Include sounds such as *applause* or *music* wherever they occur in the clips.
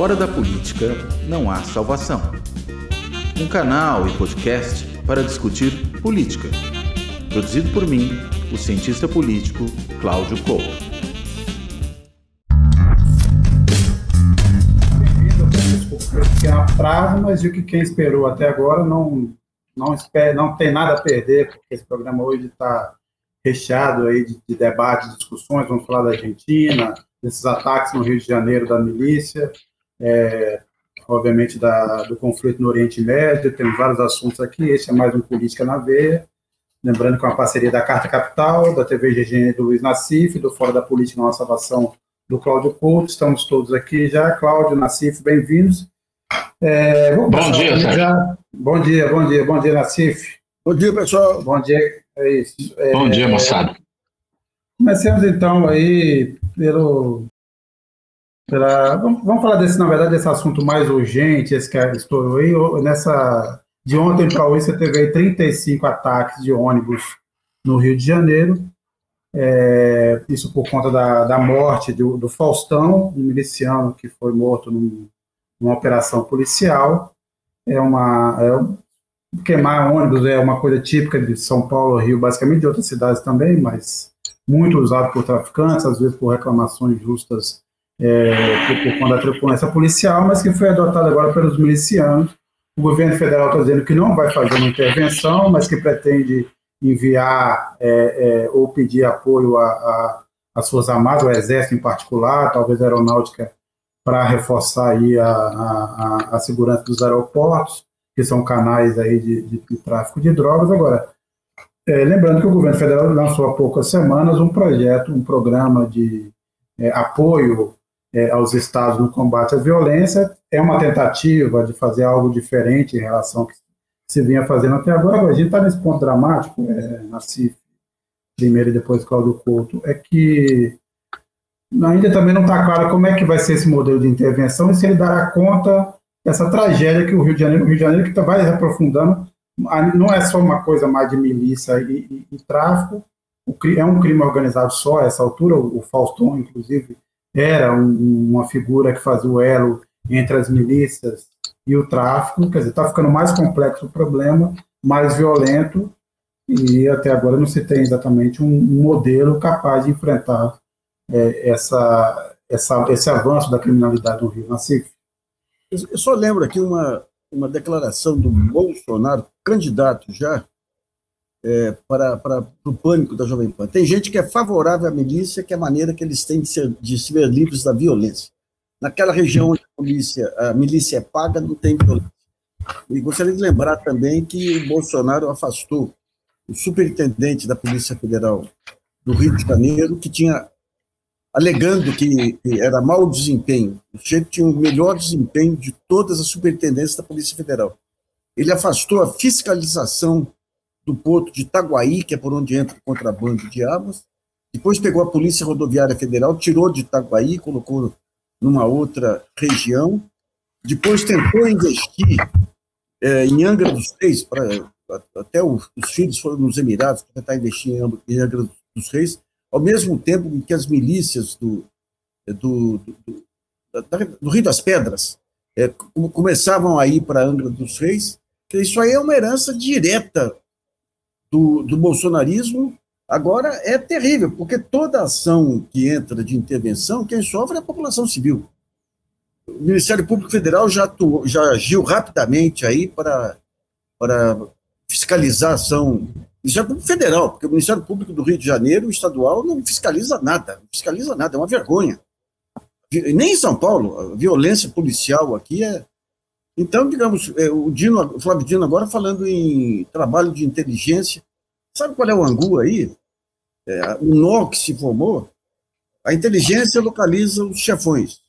Fora da política não há salvação. Um canal e podcast para discutir política. Produzido por mim, o cientista político Cláudio Couto. pequeno atraso, mas vi que quem esperou até agora não, não, espera, não tem nada a perder, porque esse programa hoje está recheado aí de, de debates, discussões, vamos falar da Argentina, desses ataques no Rio de Janeiro da milícia, é, obviamente da, do conflito no Oriente Médio, temos vários assuntos aqui, esse é mais um Política na Veia, lembrando que é uma parceria da Carta Capital, da TV GG do Luiz Nassif, do Fora da Política Nossa Salvação do Cláudio Couto, estamos todos aqui já, Cláudio, Nassif, bem-vindos. É, bom dia, já. Bom dia, bom dia, bom dia, Nassif. Bom dia, pessoal. Bom dia, é isso. É, bom dia, moçada. Comecemos então aí pelo vamos, vamos, falar desse, na verdade, desse assunto mais urgente, esse que estourou aí. Nessa, de ontem para hoje, você teve aí 35 ataques de ônibus no Rio de Janeiro. É, isso por conta da, da morte do, do, Faustão, um miliciano que foi morto num, numa operação policial. É uma. É, queimar ônibus é uma coisa típica de São Paulo, Rio, basicamente de outras cidades também, mas muito usado por traficantes, às vezes por reclamações justas é, por conta da truculência policial, mas que foi adotado agora pelos milicianos. O governo federal está dizendo que não vai fazer uma intervenção, mas que pretende enviar é, é, ou pedir apoio às Forças Armadas, ao Exército em particular, talvez a Aeronáutica, para reforçar aí a, a, a, segurança dos aeroportos, que são canais aí de, de, de tráfico de drogas. Agora, é, lembrando que o governo federal lançou há poucas semanas um projeto, um programa de é, apoio é, aos estados no combate à violência. É uma tentativa de fazer algo diferente em relação ao que se vinha fazendo até agora. A gente está nesse ponto dramático, é, na CIF, primeiro e depois Cláudio Couto, é que ainda também não está claro como é que vai ser esse modelo de intervenção e se ele dará conta dessa tragédia que o Rio de Janeiro, o Rio de Janeiro que tá, vai aprofundando, não é só uma coisa mais de milícia e, e, e tráfico, é um crime organizado só a essa altura, o Faustão, inclusive, era um, uma figura que fazia o elo entre as milícias e o tráfico, quer dizer, está ficando mais complexo o problema, mais violento, e até agora não se tem exatamente um, modelo capaz de enfrentar é, essa, essa, esse avanço da criminalidade no Rio Nacife. Eu só lembro aqui uma, uma declaração do Bolsonaro, candidato já, é, para, para, para o pânico da Jovem Pan. Tem gente que é favorável à milícia, que é a maneira que eles têm de, ser, de se ver livres da violência. Naquela região onde a milícia, a milícia é paga, não tem violência. E gostaria de lembrar também que o Bolsonaro afastou o superintendente da Polícia Federal do Rio de Janeiro, que tinha, alegando que era mau desempenho, o sujeito tinha o melhor desempenho de todas as superintendências da Polícia Federal. Ele afastou a fiscalização do porto de Itaguaí, que é por onde entra o contrabando de armas. Depois pegou a Polícia Rodoviária Federal, tirou de Itaguaí, colocou numa outra região. Depois tentou investir é, em Angra dos Reis, pra, até os, os filhos foram nos Emirados para tentar investir em Angra dos Reis, ao mesmo tempo que as milícias do, do, do, do, do Rio das Pedras é, começavam a ir para Angra dos Reis. Isso aí é uma herança direta do, do bolsonarismo agora é terrível, porque toda ação que entra de intervenção, quem sofre é a população civil. O Ministério Público Federal já, atuou, já agiu rapidamente aí para, para fiscalizar a ação. Ministério Público Federal, porque o Ministério Público do Rio de Janeiro, o estadual, não fiscaliza nada, não fiscaliza nada, é uma vergonha. Nem em São Paulo, a violência policial aqui é, então, digamos, é, o, Dino, o Flávio Dino agora falando em trabalho de inteligência, sabe qual é o angu aí? É, o nó que se formou, a inteligência localiza os chefões,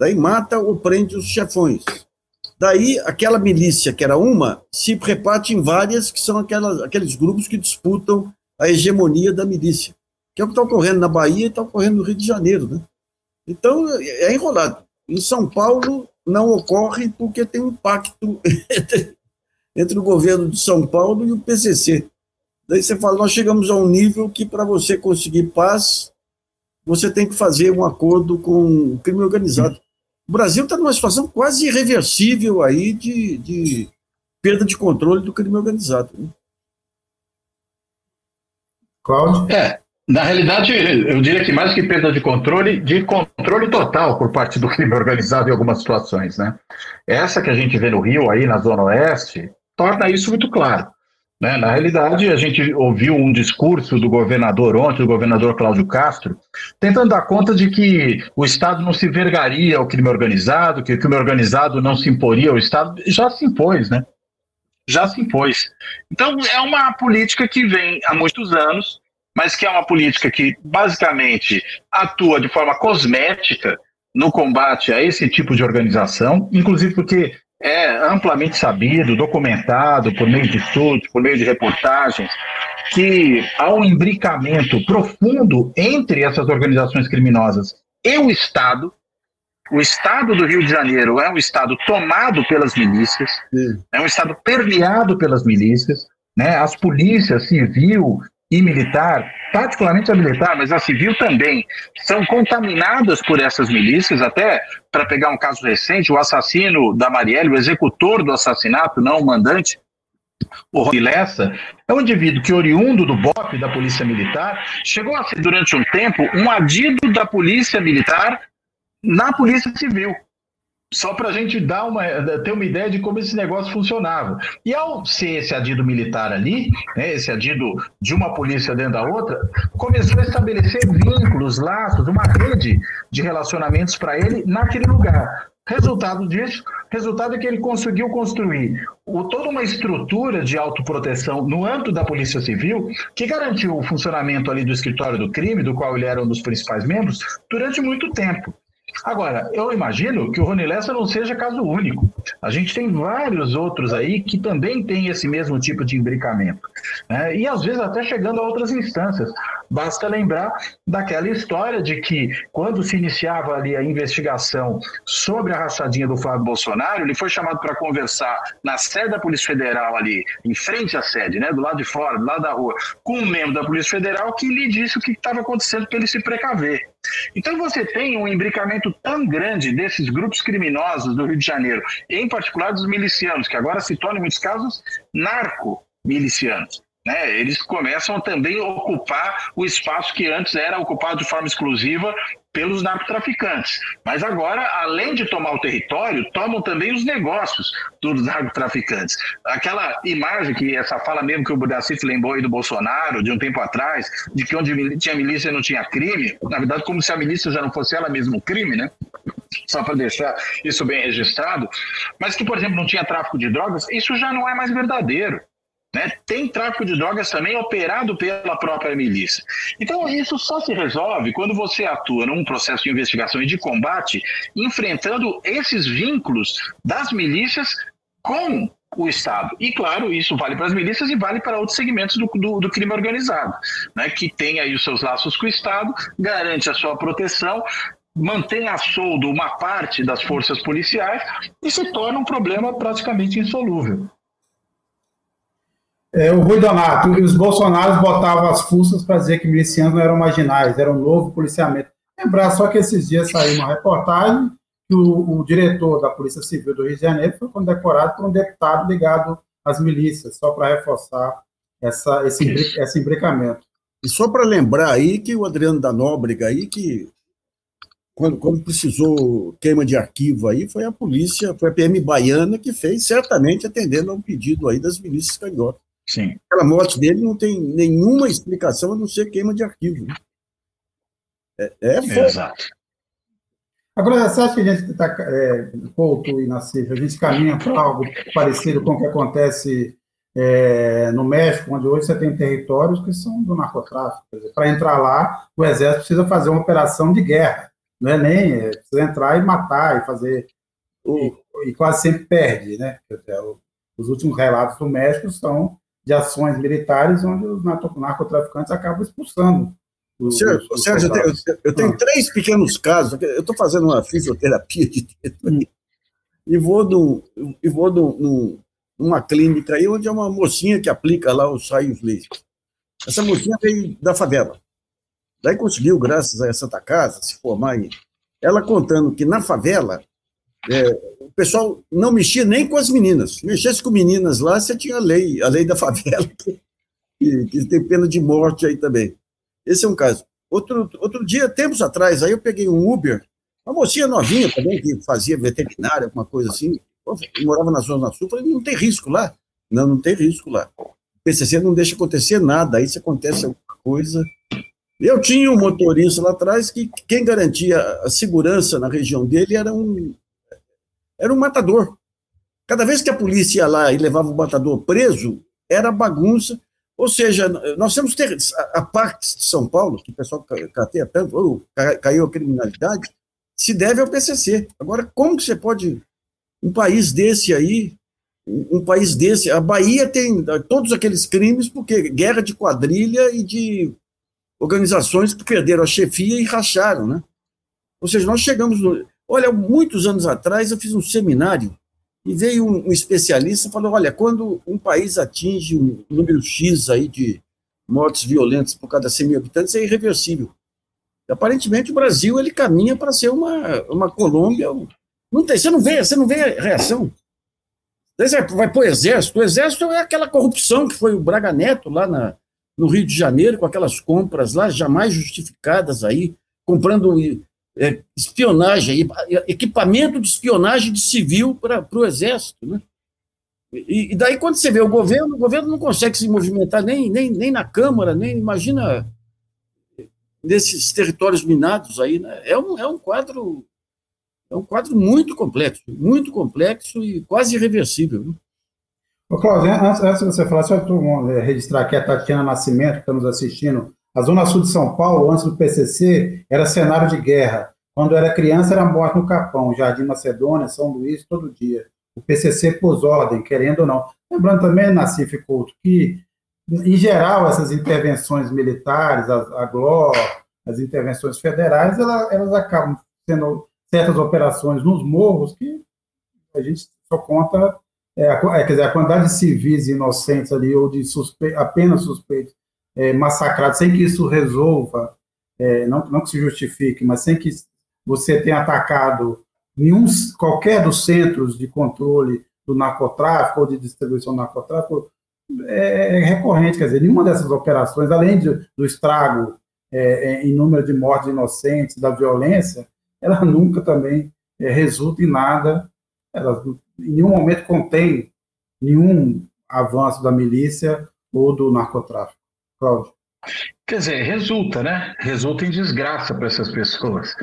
daí mata ou prende os chefões. Daí, aquela milícia, que era uma, se reparte em várias, que são aquelas, aqueles grupos que disputam a hegemonia da milícia, que é o que está ocorrendo na Bahia e está ocorrendo no Rio de Janeiro. Né? Então, é enrolado. Em São Paulo, não ocorre porque tem um pacto *laughs* entre, entre o governo de São Paulo e o PCC. Daí você fala, nós chegamos a um nível que para você conseguir paz, você tem que fazer um acordo com o crime organizado. O Brasil está numa situação quase irreversível aí de, de perda de controle do crime organizado. Né? Cláudio? É, na realidade, eu diria que mais que perda de controle, de controle total por parte do crime organizado em algumas situações, né? Essa que a gente vê no Rio, aí na Zona Oeste, torna isso muito claro. Né? Na realidade, a gente ouviu um discurso do governador ontem, do governador Cláudio Castro, tentando dar conta de que o Estado não se vergaria ao crime organizado, que o crime organizado não se imporia ao Estado. Já se impôs, né? Já se impôs. Então, é uma política que vem há muitos anos, mas que é uma política que basicamente atua de forma cosmética no combate a esse tipo de organização, inclusive porque é amplamente sabido, documentado por meio de estudos, por meio de reportagens, que há um imbricamento profundo entre essas organizações criminosas e o Estado. O Estado do Rio de Janeiro é um Estado tomado pelas milícias, é um Estado permeado pelas milícias. Né? As polícias civil e militar, particularmente a militar, mas a civil também, são contaminadas por essas milícias, até para pegar um caso recente, o assassino da Marielle, o executor do assassinato, não o mandante, o Rony Lessa, é um indivíduo que, oriundo do BOP, da Polícia Militar, chegou a ser, durante um tempo, um adido da Polícia Militar na Polícia Civil só para a gente dar uma, ter uma ideia de como esse negócio funcionava. E ao ser esse adido militar ali, né, esse adido de uma polícia dentro da outra, começou a estabelecer vínculos, laços, uma rede de relacionamentos para ele naquele lugar. Resultado disso, resultado é que ele conseguiu construir o, toda uma estrutura de autoproteção no âmbito da Polícia Civil que garantiu o funcionamento ali do escritório do crime, do qual ele era um dos principais membros, durante muito tempo. Agora, eu imagino que o Rony Lessa não seja caso único. A gente tem vários outros aí que também têm esse mesmo tipo de imbricamento. Né? E às vezes até chegando a outras instâncias. Basta lembrar daquela história de que quando se iniciava ali a investigação sobre a rachadinha do Flávio Bolsonaro, ele foi chamado para conversar na sede da Polícia Federal ali, em frente à sede, né, do lado de fora, do lado da rua, com um membro da Polícia Federal que lhe disse o que estava acontecendo para ele se precaver. Então você tem um imbricamento tão grande desses grupos criminosos do Rio de Janeiro, em particular dos milicianos, que agora se tornam, em muitos casos, narco-milicianos. Né, eles começam também a ocupar o espaço que antes era ocupado de forma exclusiva pelos narcotraficantes. Mas agora, além de tomar o território, tomam também os negócios dos narcotraficantes. Aquela imagem que essa fala mesmo que o Budacif lembrou aí do Bolsonaro, de um tempo atrás, de que onde tinha milícia não tinha crime, na verdade, como se a milícia já não fosse ela mesmo crime, né? Só para deixar isso bem registrado. Mas que, por exemplo, não tinha tráfico de drogas, isso já não é mais verdadeiro. Né? Tem tráfico de drogas também operado pela própria milícia. Então, isso só se resolve quando você atua num processo de investigação e de combate, enfrentando esses vínculos das milícias com o Estado. E, claro, isso vale para as milícias e vale para outros segmentos do, do, do, crime organizado, né? que tem aí os seus laços com o Estado, garante a sua proteção, mantém a soldo uma parte das forças policiais e se torna um problema praticamente insolúvel. É, o Rui Donato, os bolsonaros botavam as forças para dizer que milicianos não eram marginais, era um novo policiamento. Lembrar só que esses dias saiu uma reportagem que o, o, diretor da Polícia Civil do Rio de Janeiro foi condecorado por um deputado ligado às milícias, só para reforçar essa, esse, esse imbricamento. E só para lembrar aí que o Adriano da Nóbrega aí, que quando, quando precisou queima de arquivo aí, foi a polícia, foi a PM baiana que fez, certamente atendendo a um pedido aí das milícias cariocas. Sim. Aquela morte dele não tem nenhuma explicação a não ser queima de arquivo. Né? É, é Exato. Agora, você acha que a gente está, é, Couto e Nassif, a gente caminha para algo parecido com o que acontece é, no México, onde hoje você tem territórios que são do narcotráfico. Para entrar lá, o exército precisa fazer uma operação de guerra. Não é nem é, precisa entrar e matar e fazer. E, e quase sempre perde, né? Os últimos relatos do México são de ações militares onde os narcotraficantes acabam expulsando. Os, Sérgio, os Sérgio eu, tenho, eu tenho, ah. três pequenos casos. Eu estou fazendo uma fisioterapia de dentro hum. e vou, do, e vou do, numa clínica aí onde é uma mocinha que aplica lá os raios laser. Essa mocinha veio da favela. Daí conseguiu, graças a essa casa, se formar aí. Ela contando que na favela é, o pessoal não mexia nem com as meninas. Mexesse com meninas lá, você tinha a lei, a lei da favela, *laughs* que, que tem pena de morte aí também. Esse é um caso. Outro, outro dia, tempos atrás, aí eu peguei um Uber, uma mocinha novinha também, que fazia veterinária, alguma coisa assim, eu morava na Zona Sul, falei, não tem risco lá. Não, não tem risco lá. O PCC não deixa acontecer nada, aí se acontece alguma coisa... Eu tinha um motorista lá atrás que quem garantia a segurança na região dele era um, era um matador. Cada vez que a polícia ia lá e levava o matador preso, era bagunça. Ou seja, nós temos ter a parte de São Paulo, que o pessoal cateia tanto, ou caiu a criminalidade, se deve ao PCC. Agora, como que você pode um país desse aí, um país desse, a Bahia tem todos aqueles crimes porque guerra de quadrilha e de organizações que perderam a chefia e racharam, né? Ou seja, nós chegamos no, olha, muitos anos atrás eu fiz um seminário e veio um, um especialista e falou, olha, quando um país atinge um número X aí de mortes violentas por cada 100 mil habitantes, é irreversível. E, aparentemente o Brasil ele caminha para ser uma, uma Colômbia não tem, você não vê, você não vê reação. Vai para o exército. O exército é aquela corrupção que foi o Braga Neto lá na, no Rio de Janeiro, com aquelas compras lá jamais justificadas aí, comprando é, espionagem, equipamento de espionagem de civil para o exército. Né? E, e, daí, quando você vê o governo, o governo não consegue se movimentar nem, nem, nem na Câmara, nem imagina nesses territórios minados aí. Né? É, um, é um quadro é um quadro muito complexo, muito complexo e quase irreversível. Né? Ô, Cláudio, antes, antes de você falar, só para registrar aqui a Tatiana Nascimento, que está nos assistindo. A Zona Sul de São Paulo, antes do PCC, era cenário de guerra. Quando era criança, era morte no Capão, Jardim Macedônia, São Luís, todo dia. O PCC pôs ordem, querendo ou não. Lembrando também, Nacife Couto, que, em geral, essas intervenções militares, a, a GLO, as intervenções federais, elas, elas acabam sendo certas operações nos morros que a gente só conta, é, quer dizer, a quantidade de civis inocentes ali, ou de suspe apenas suspeitos é, massacrados, sem que isso resolva, é, não, não que se justifique, mas sem que você tenha atacado nenhum, qualquer dos centros de controle do narcotráfico ou de distribuição do narcotráfico, é, é recorrente, quer dizer, nenhuma dessas operações, além de, do estrago é, é em número de mortes inocentes, da violência, ela *laughs* nunca também é, resulta em nada, ela em nenhum momento contém nenhum avanço da milícia ou do narcotráfico. Cláudio. Quer dizer, resulta, né? Resulta em desgraça para essas pessoas.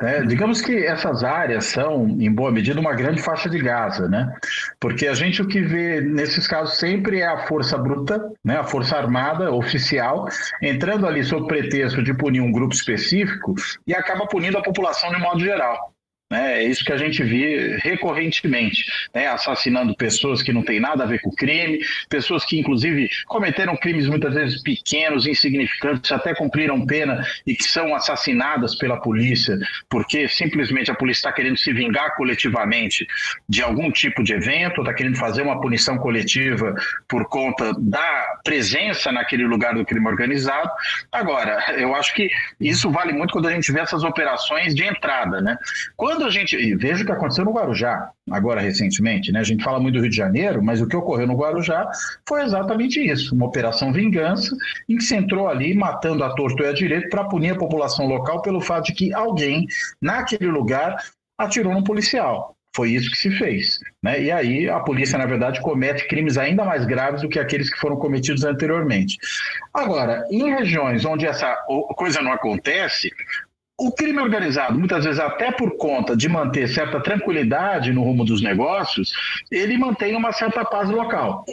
É, digamos que essas áreas são, em boa medida, uma grande faixa de Gaza, né? Porque a gente o que vê nesses casos sempre é a força bruta, né? a força armada oficial, entrando ali sob pretexto de punir um grupo específico e acaba punindo a população de modo geral. Né? É isso que a gente vê recorrentemente, né? assassinando pessoas que não têm nada a ver com o crime, pessoas que, inclusive, cometeram crimes muitas vezes pequenos, insignificantes, até cumpriram pena e que são assassinadas pela polícia, porque simplesmente a polícia está querendo se vingar coletivamente de algum tipo de evento, está querendo fazer uma punição coletiva por conta da presença naquele lugar do crime organizado. Agora, eu acho que isso vale muito quando a gente vê essas operações de entrada, né? Quando quando a gente. Veja o que aconteceu no Guarujá, agora recentemente, né? A gente fala muito do Rio de Janeiro, mas o que ocorreu no Guarujá foi exatamente isso: uma operação vingança, em que se entrou ali matando a torto e a direito para punir a população local pelo fato de que alguém, naquele lugar, atirou num policial. Foi isso que se fez. Né? E aí a polícia, na verdade, comete crimes ainda mais graves do que aqueles que foram cometidos anteriormente. Agora, em regiões onde essa coisa não acontece, o crime organizado, muitas vezes até por conta de manter certa tranquilidade no rumo dos negócios, ele mantém uma certa paz local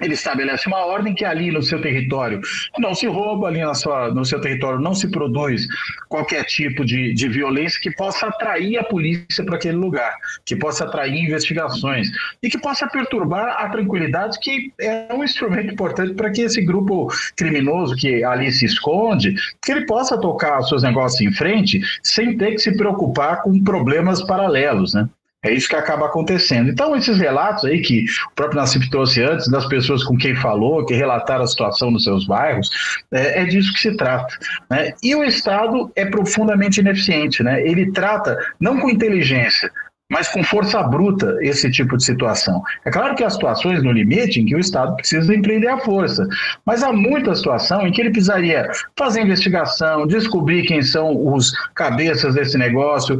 ele estabelece uma ordem que ali no seu território não se rouba, ali na sua, no seu território não se produz qualquer tipo de, de violência que possa atrair a polícia para aquele lugar, que possa atrair investigações e que possa perturbar a tranquilidade, que é um instrumento importante para que esse grupo criminoso que ali se esconde, que ele possa tocar seus negócios em frente sem ter que se preocupar com problemas paralelos, né? É isso que acaba acontecendo. Então, esses relatos aí que o próprio Nassif trouxe antes, das pessoas com quem falou, que relataram a situação nos seus bairros, é, é disso que se trata. Né? E o Estado é profundamente ineficiente. Né? Ele trata, não com inteligência, mas com força bruta esse tipo de situação. É claro que há situações no limite em que o Estado precisa empreender a força, mas há muita situação em que ele precisaria fazer investigação, descobrir quem são os cabeças desse negócio,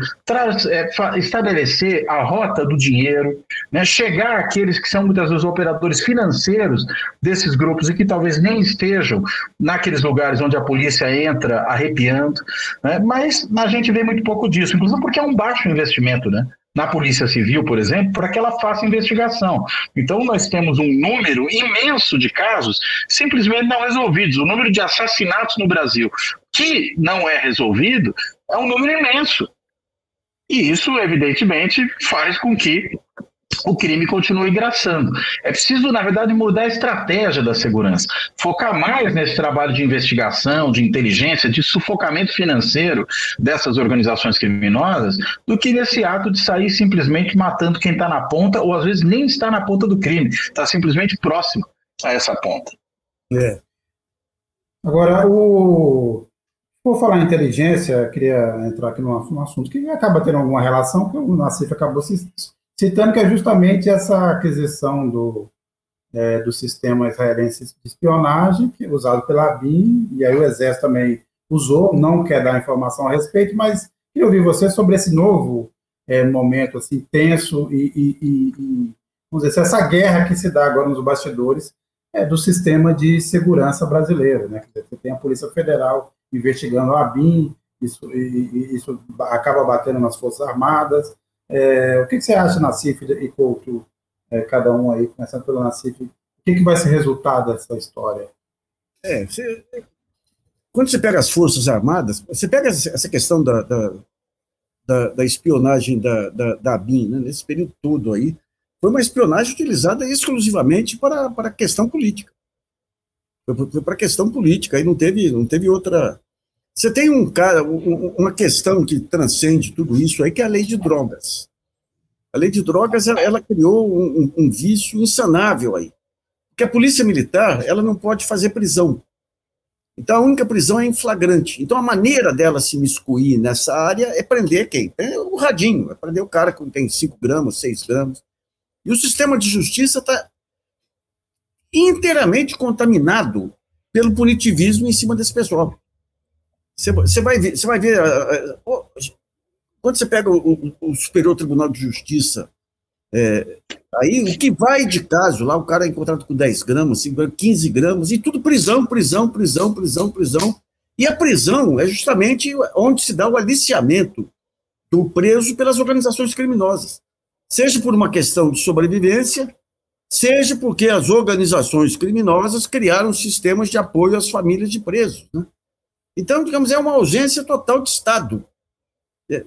é, estabelecer a rota do dinheiro, né, chegar àqueles que são muitas vezes operadores financeiros desses grupos e que talvez nem estejam naqueles lugares onde a polícia entra arrepiando, né, mas a gente vê muito pouco disso, inclusive porque é um baixo investimento, né? Na Polícia Civil, por exemplo, para que ela faça investigação. Então, nós temos um número imenso de casos simplesmente não resolvidos. O número de assassinatos no Brasil que não é resolvido é um número imenso. E isso, evidentemente, faz com que o crime continua engraçando. É preciso, na verdade, mudar a estratégia da segurança, focar mais nesse trabalho de investigação, de inteligência, de sufocamento financeiro dessas organizações criminosas, do que nesse ato de sair simplesmente matando quem está na ponta, ou às vezes nem está na ponta do crime, está simplesmente próximo a essa ponta. É. Agora, o... Falar em inteligência, queria entrar aqui num, assunto que acaba tendo alguma relação, que o Nassif acabou se citando que é justamente essa aquisição do, é, do sistema israelense de espionagem, que é usado pela BIM, e aí o Exército também usou, não quer dar informação a respeito, mas queria ouvir você sobre esse novo é, momento assim, tenso e, e, e, vamos dizer, essa guerra que se dá agora nos bastidores é, do sistema de segurança brasileiro. Né? Você tem a Polícia Federal investigando a BIM, isso, isso acaba batendo nas Forças Armadas, é, o que, que, você acha, Nassif e Couto, é, cada um aí, começando pelo Nassif, o que, que vai ser resultado dessa história? É, você, quando você pega as Forças Armadas, você pega essa questão da, da, da, da espionagem da, da, da ABIN, né, nesse período todo aí, foi uma espionagem utilizada exclusivamente para, para a questão política. Foi para a questão política, aí não teve, não teve outra, você tem um cara, uma questão que transcende tudo isso aí, que é a lei de drogas. A lei de drogas, ela, ela criou um, um, vício insanável aí. Porque a polícia militar, ela não pode fazer prisão. Então, a única prisão é em flagrante. Então, a maneira dela se miscuir nessa área é prender quem? É o radinho, é prender o cara que tem 5 gramas, 6 gramas. E o sistema de justiça está inteiramente contaminado pelo punitivismo em cima desse pessoal. Você, vai ver, você vai ver quando você pega o, o, Superior Tribunal de Justiça, é, aí o que vai de caso lá, o cara é encontrado com 10 gramas, 15 gramas, e tudo prisão, prisão, prisão, prisão, prisão. E a prisão é justamente onde se dá o aliciamento do preso pelas organizações criminosas. Seja por uma questão de sobrevivência, seja porque as organizações criminosas criaram sistemas de apoio às famílias de presos. Né? Então, digamos, é uma ausência total de Estado.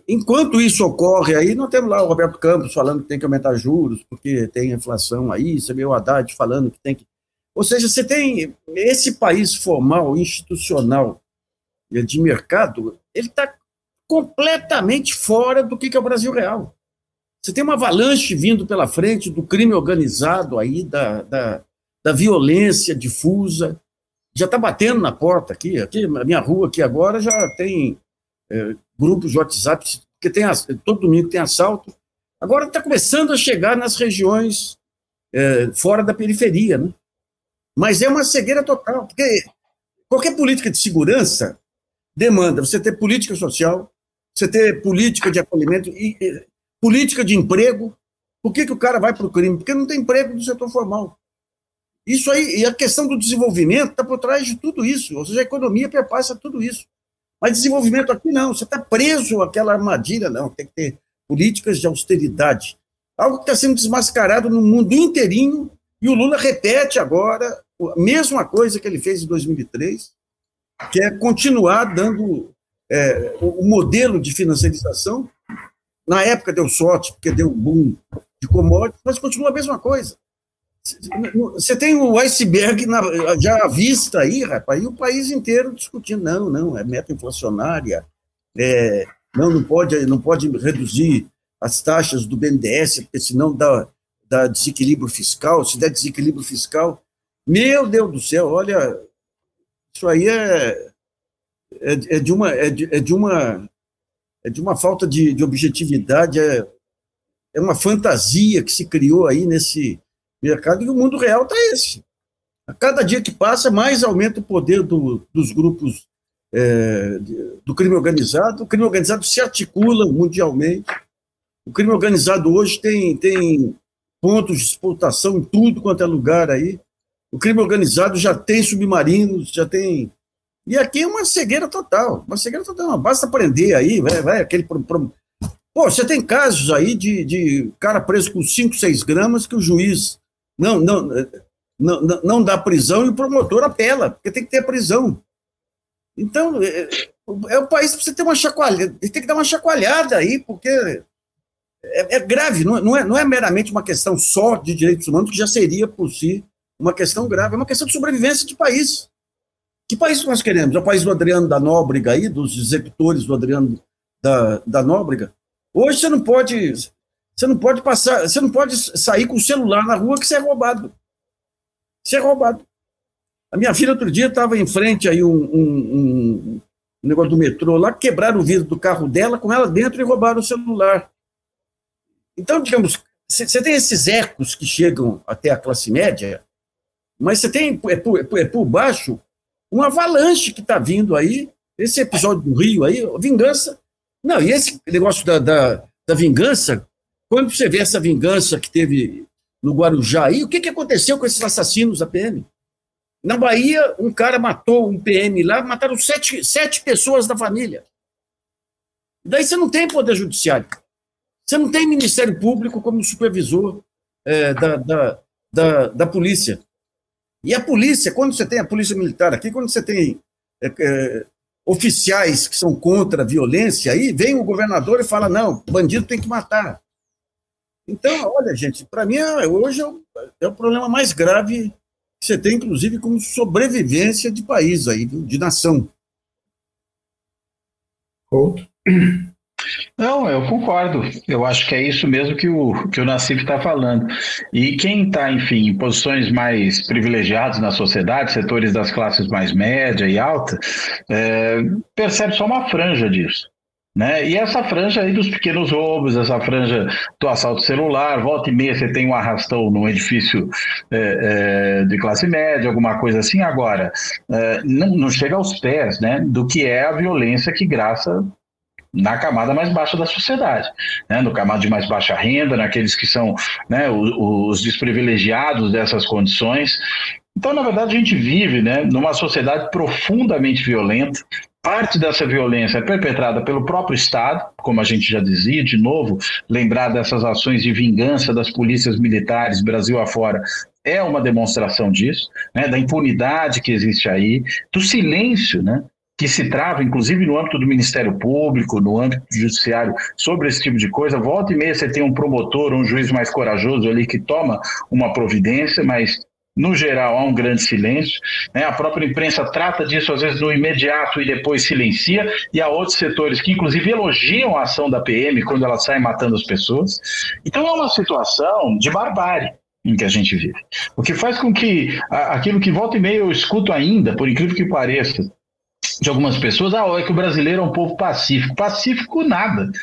Enquanto isso ocorre aí, nós temos lá o Roberto Campos falando que tem que aumentar juros, porque tem inflação aí, você vê o Haddad falando que tem que. Ou seja, você tem esse país formal, institucional, de mercado, ele está completamente fora do que é o Brasil real. Você tem uma avalanche vindo pela frente do crime organizado aí, da, da, da violência difusa, já está batendo na porta aqui, aqui, na minha rua aqui agora já tem é, grupos de WhatsApp, que tem todo domingo tem assalto. Agora está começando a chegar nas regiões é, fora da periferia, né? Mas é uma cegueira total, porque qualquer política de segurança demanda você ter política social, você ter política de acolhimento e, e política de emprego. Por que, que o cara vai para o crime? Porque não tem emprego no setor formal. Isso aí, e a questão do desenvolvimento está por trás de tudo isso, ou seja, a economia perpassa tudo isso. Mas desenvolvimento aqui não, você está preso àquela armadilha, não, tem que ter políticas de austeridade. Algo que está sendo desmascarado no mundo inteirinho, e o Lula repete agora a mesma coisa que ele fez em 2003, que é continuar dando é, o modelo de financiarização. Na época deu sorte, porque deu boom de commodities, mas continua a mesma coisa. Você tem o iceberg na, já à vista aí, rapaz, e o país inteiro discutindo, não, não, é meta inflacionária, é, não, não pode, não pode reduzir as taxas do BNDES, porque senão dá, dá desequilíbrio fiscal, se der desequilíbrio fiscal, meu Deus do céu, olha, isso aí é, é, é de uma, é de, é de uma, é de uma falta de, de objetividade, é, é uma fantasia que se criou aí nesse mercado, e o mundo real está esse. A cada dia que passa, mais aumenta o poder do, dos grupos é, do crime organizado. O crime organizado se articula mundialmente. O crime organizado hoje tem, tem pontos de explotação em tudo quanto é lugar aí. O crime organizado já tem submarinos, já tem. E aqui é uma cegueira total. Uma cegueira total. Basta prender aí, vai, vai aquele. Pô, você tem casos aí de, de cara preso com 5, 6 gramas que o juiz não, não, não, não, dá prisão e o promotor apela, porque tem que ter prisão. Então, é, é o país que precisa ter uma chacoalhada, tem que dar uma chacoalhada aí, porque é, é grave, não, não, é, não é meramente uma questão só de direitos humanos, que já seria por si uma questão grave, é uma questão de sobrevivência de país. Que país nós queremos? É o país do Adriano da Nóbrega aí, dos executores do Adriano da, da Nóbrega? Hoje você não pode, você não pode passar, você não pode sair com o celular na rua que você é roubado. Você é roubado. A minha filha outro dia estava em frente aí um, um, um, negócio do metrô lá, quebraram o vidro do carro dela com ela dentro e roubaram o celular. Então, digamos, você tem esses ecos que chegam até a classe média, mas você tem é por, é por, é por baixo uma avalanche que está vindo aí. Esse episódio do Rio aí, vingança. Não, e esse negócio da, da, da vingança, quando você vê essa vingança que teve no Guarujá aí, o que, que aconteceu com esses assassinos da PM? Na Bahia, um cara matou um PM lá, mataram sete, sete pessoas da família. Daí você não tem poder judiciário. Você não tem Ministério Público como supervisor é, da, da, da, da polícia. E a polícia, quando você tem a polícia militar aqui, quando você tem é, é, oficiais que são contra a violência, aí vem o governador e fala: não, bandido tem que matar. Então, olha, gente, para mim, hoje é o, é o, problema mais grave que você tem, inclusive, como sobrevivência de país aí, de nação. Outro. Não, eu concordo. Eu acho que é isso mesmo que o, que o Nassif está falando. E quem está, enfim, em posições mais privilegiadas na sociedade, setores das classes mais média e alta, é, percebe só uma franja disso. Né? E essa franja aí dos pequenos roubos, essa franja do assalto celular, volta e meia você tem um arrastão num edifício é, é, de classe média, alguma coisa assim. Agora, é, não, não, chega aos pés né, do que é a violência que graça na camada mais baixa da sociedade, né? no camada de mais baixa renda, naqueles que são né, os, os desprivilegiados dessas condições. Então, na verdade, a gente vive né, numa sociedade profundamente violenta. Parte dessa violência é perpetrada pelo próprio Estado, como a gente já dizia, de novo, lembrar dessas ações de vingança das polícias militares Brasil afora é uma demonstração disso, né, da impunidade que existe aí, do silêncio né, que se trava, inclusive no âmbito do Ministério Público, no âmbito judiciário, sobre esse tipo de coisa. Volta e meia você tem um promotor, um juiz mais corajoso ali que toma uma providência, mas no geral, há um grande silêncio. Né? A própria imprensa trata disso, às vezes, no imediato e depois silencia, e há outros setores que, inclusive, elogiam a ação da PM quando ela sai matando as pessoas. Então, é uma situação de barbárie em que a gente vive. O que faz com que aquilo que volta e meia eu escuto ainda, por incrível que pareça, de algumas pessoas, ah, é que o brasileiro é um povo pacífico. Pacífico nada. *laughs*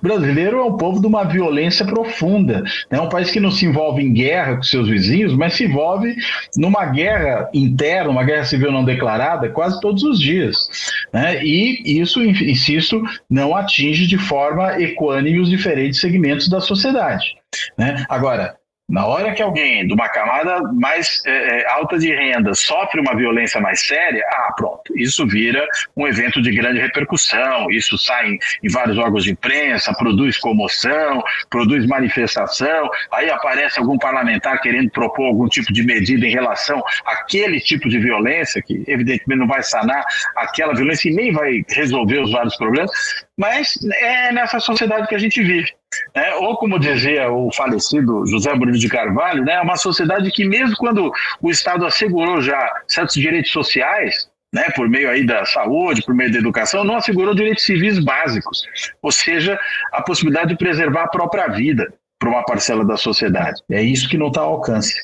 O brasileiro é um povo de uma violência profunda. É um país que não se envolve em guerra com seus vizinhos, mas se envolve numa guerra interna, uma guerra civil não declarada, quase todos os dias. Né? E isso, insisto, não atinge de forma equânime os diferentes segmentos da sociedade. Né? Agora, na hora que alguém de uma camada mais é, é, alta de renda sofre uma violência mais séria, ah, pronto, isso vira um evento de grande repercussão, isso sai em, em vários órgãos de imprensa, produz comoção, produz manifestação, aí aparece algum parlamentar querendo propor algum tipo de medida em relação àquele tipo de violência, que evidentemente não vai sanar aquela violência e nem vai resolver os vários problemas, mas é nessa sociedade que a gente vive. Né? Ou, como dizia o falecido José Murilo de Carvalho, né? uma sociedade que, mesmo quando o Estado assegurou já certos direitos sociais, né, por meio aí da saúde, por meio da educação, não assegurou direitos civis básicos, ou seja, a possibilidade de preservar a própria vida para uma parcela da sociedade. É isso que não está ao alcance.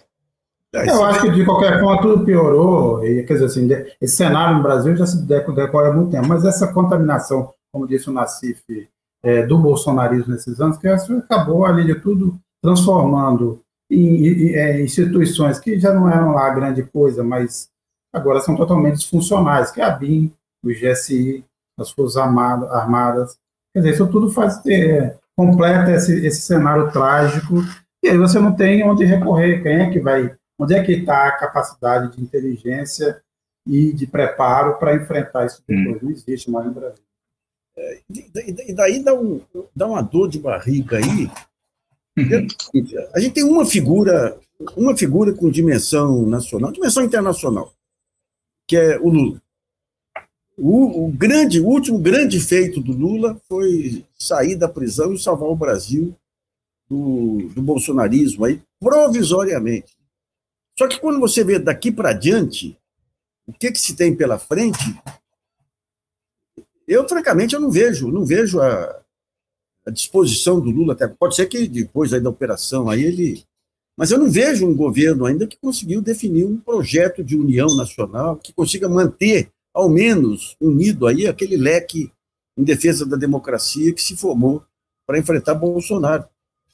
Eu acho que de qualquer forma tudo piorou, e, quer dizer assim, esse cenário no Brasil já se decorre há muito tempo, mas essa contaminação, como disse o Nassif é, do bolsonarismo nesses anos, que acabou, ali de tudo, transformando em, em é, instituições que já não eram lá grande coisa, mas agora são totalmente disfuncionais, que é a BIM, o GSI, as Forças Armadas. Quer dizer, isso tudo faz, é, completa esse, esse cenário trágico, e aí você não tem onde recorrer, quem é que vai, onde é que está a capacidade de inteligência e de preparo para enfrentar isso depois? Hum. Não existe mais no Brasil. É, e daí dá, um, dá uma dor de barriga aí. A gente tem uma figura, uma figura com dimensão nacional, dimensão internacional, que é o Lula. O, o, grande, o último grande feito do Lula foi sair da prisão e salvar o Brasil do, do bolsonarismo aí, provisoriamente. Só que quando você vê daqui para diante, o que, que se tem pela frente, eu, francamente, eu não vejo, não vejo a, a disposição do Lula, até pode ser que depois aí da operação aí ele. Mas eu não vejo um governo ainda que conseguiu definir um projeto de união nacional que consiga manter ao menos unido aí aquele leque em defesa da democracia que se formou para enfrentar Bolsonaro.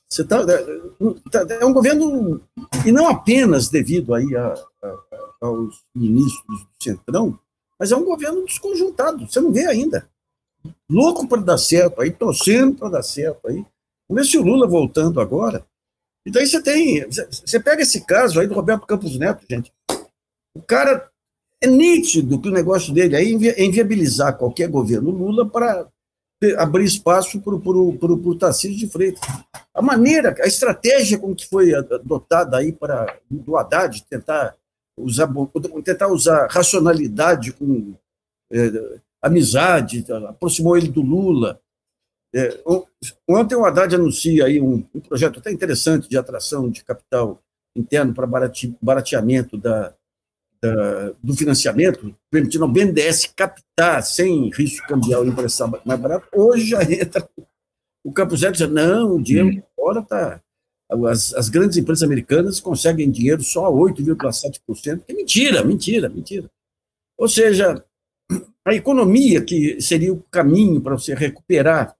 Você tá, é, tá, é um governo, e não apenas devido aí a, a, aos ministros do Centrão, mas é um governo desconjuntado, você não vê ainda. Louco para dar certo aí, torcendo para dar certo aí. Vamos ver se o Lula voltando agora. E daí você tem. Você pega esse caso aí do Roberto Campos Neto, gente. O cara é nítido que o negócio dele aí é inviabilizar qualquer governo Lula para abrir espaço para o Tarcísio de Freitas. A maneira, a estratégia com que foi adotada aí para do Haddad tentar usar, tentar usar racionalidade com é, amizade, aproximou ele do Lula. É, ontem o Haddad anuncia aí um, um, projeto até interessante de atração de capital interno para barateamento da, da, do financiamento, permitindo ao BNDES captar sem risco cambial e emprestar mais barato, hoje já *laughs* entra o Campos Neto diz, não, o dinheiro hum. fora está... As, as grandes empresas americanas conseguem dinheiro só a 8,7%, que é mentira, mentira, mentira. Ou seja, a economia que seria o caminho para você recuperar,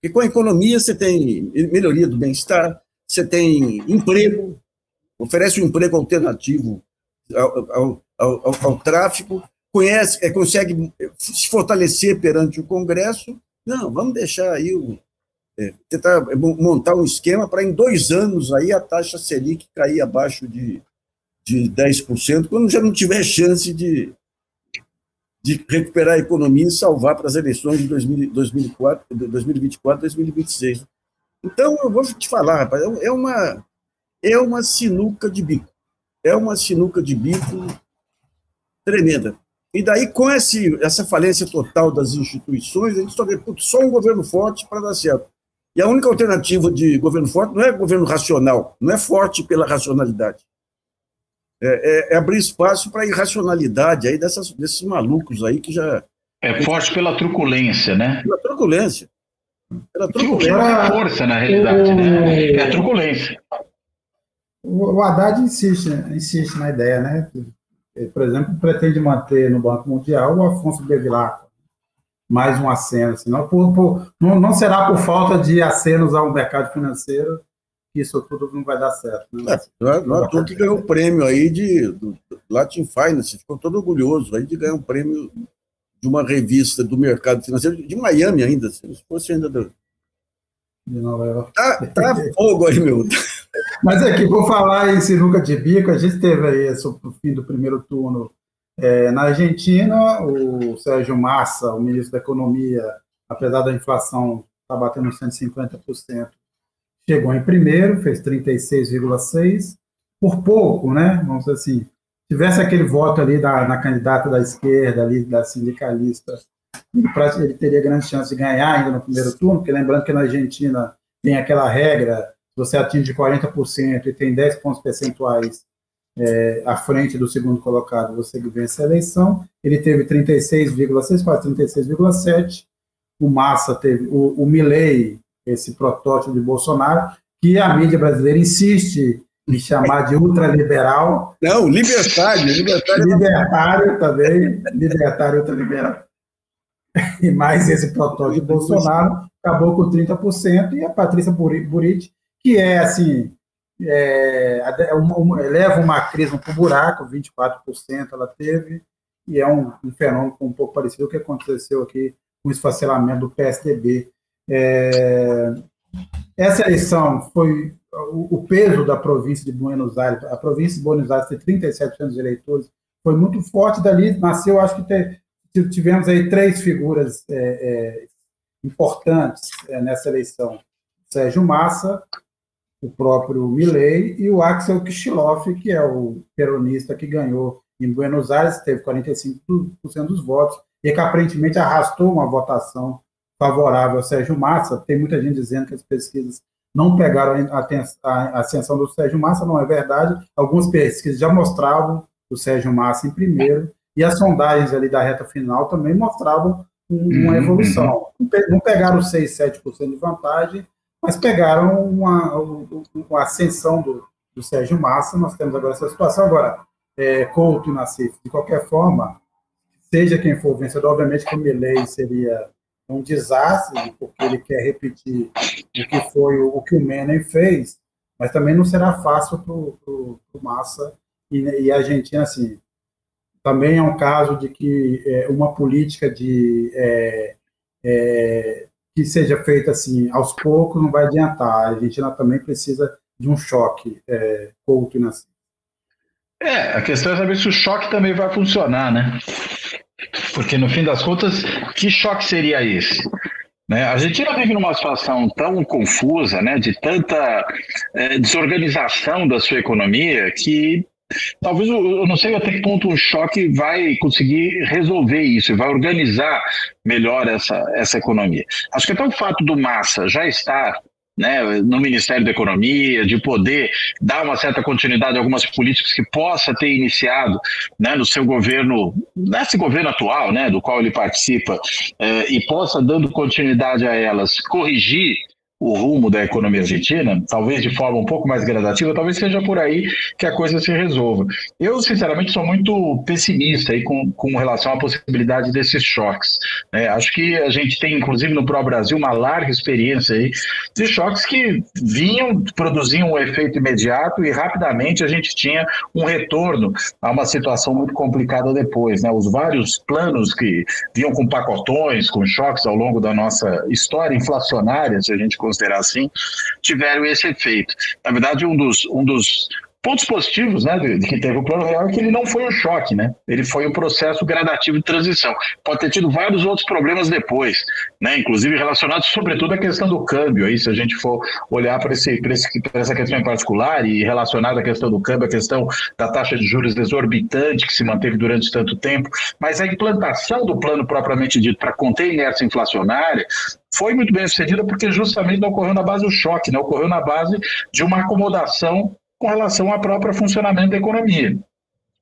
porque com a economia você tem melhoria do bem-estar, você tem emprego, oferece um emprego alternativo ao, ao, ao, ao tráfico, conhece, é, consegue se fortalecer perante o Congresso. Não, vamos deixar aí o, é, tentar montar um esquema para em dois anos aí a taxa Selic cair abaixo de, de 10%, quando já não tiver chance de, de recuperar a economia e salvar para as eleições de 2004, 2024, 2026. Então, eu vou te falar, rapaz, é uma, é uma sinuca de bico é uma sinuca de bico tremenda. E daí, com esse, essa falência total das instituições, a gente só vê só um governo forte para dar certo. E a única alternativa de governo forte não é governo racional, não é forte pela racionalidade. É, é, é abrir espaço para a irracionalidade aí dessas, desses malucos aí que já. É forte pela truculência, né? Pela truculência. Pela truculência. Que não é força, na realidade, né? É a truculência. O Haddad insiste, insiste na ideia, né? Ele, por exemplo, pretende manter no Banco Mundial o Afonso Bevilacqua, mais um aceno, senão por, por, não, não, será por falta de acenos ao mercado financeiro que isso tudo não vai dar certo. Né? É, não é, que ganhou um prêmio aí de do Latin Finance, ficou todo orgulhoso aí de ganhar um prêmio de uma revista do mercado financeiro de Miami ainda, se fosse ainda do... De Nova York. Tá, tá fogo aí, meu. Mas aqui, vou falar em sinuca de bico, a gente teve aí o fim do primeiro turno é, na Argentina, o Sérgio Massa, o ministro da Economia, apesar da inflação estar tá batendo 150%, chegou em primeiro, fez 36,6%, por pouco, né? Vamos dizer assim, tivesse aquele voto ali da, na candidata da esquerda, ali, da sindicalista, ele, ele teria grande chance de ganhar ainda no primeiro turno, porque lembrando que na Argentina tem aquela regra você atinge 40% e tem 10 pontos percentuais é, à frente do segundo colocado, você vence a eleição. Ele teve 36,6, quase 36,7. O Massa teve, o, o Milley, esse protótipo de Bolsonaro, que a mídia brasileira insiste em chamar de ultraliberal. Não, libertário. Libertário, libertário também, libertário ultraliberal. E mais esse protótipo de Bolsonaro, acabou com 30%, e a Patrícia Buriti, que é assim, é, é uma, leva uma crise para o buraco, 24% ela teve, e é um, um, fenômeno um pouco parecido com o que aconteceu aqui com o esfacelamento do PSDB. É, essa eleição foi o, o, peso da província de Buenos Aires, a província de Buenos Aires tem 37% dos eleitores, foi muito forte dali, nasceu, acho que tivemos aí três figuras é, é, importantes é, nessa eleição, Sérgio Massa, o próprio Milley e o Axel Kicillof, que é o peronista que ganhou em Buenos Aires, teve 45% dos votos, e que aparentemente arrastou uma votação favorável ao Sérgio Massa. Tem muita gente dizendo que as pesquisas não pegaram a ascensão do Sérgio Massa, não é verdade. Algumas pesquisas já mostravam o Sérgio Massa em primeiro, e as sondagens ali da reta final também mostravam uma uhum, evolução. Não pegaram 6, 7% de vantagem, mas pegaram uma, uma ascensão do, do Sérgio Massa. Nós temos agora essa situação. Agora, é, Couto e Nassif, de qualquer forma, seja quem for o vencedor, obviamente que o Milley seria um desastre, porque ele quer repetir o que foi o, o que o Menem fez, mas também não será fácil para o Massa e, e, a Argentina, assim, também é um caso de que é, uma política de é, é, que seja feita assim aos poucos não vai adiantar. A Argentina também precisa de um choque é, e Nascimento. É, a questão é saber se o choque também vai funcionar, né? Porque no fim das contas, que choque seria esse? Né? A Argentina vive numa situação tão confusa, né, de tanta é, desorganização da sua economia, que talvez eu não sei até que ponto um choque vai conseguir resolver isso, vai organizar melhor essa, essa economia. Acho que até o fato do Massa já estar né, no Ministério da Economia, de poder dar uma certa continuidade a algumas políticas que possa ter iniciado né, no seu governo, nesse governo atual, né, do qual ele participa, eh, e possa, dando continuidade a elas, corrigir o rumo da economia argentina, talvez de forma um pouco mais gradativa, talvez seja por aí que a coisa se resolva. Eu, sinceramente, sou muito pessimista aí com, com relação à possibilidade desses choques. Né? Acho que a gente tem, inclusive no próprio Brasil, uma larga experiência aí de choques que vinham, produziam um efeito imediato e rapidamente a gente tinha um retorno a uma situação muito complicada depois. Né? Os vários planos que vinham com pacotões, com choques ao longo da nossa história inflacionária, se a gente considerar assim, tiveram esse efeito. Na verdade, um dos, um dos pontos positivos né, de, que teve o plano real é que ele não foi um choque, né? Ele foi um processo gradativo de transição. Pode ter tido vários outros problemas depois, né? Inclusive relacionados sobretudo à questão do câmbio. Aí, se a gente for olhar para esse, esse, essa questão em particular e relacionada à questão do câmbio, a questão da taxa de juros exorbitante que se manteve durante tanto tempo, mas a implantação do plano propriamente dito para conter inércia inflacionária foi muito bem sucedida porque justamente não ocorreu na base do choque, né? ocorreu na base de uma acomodação com relação ao próprio funcionamento da economia.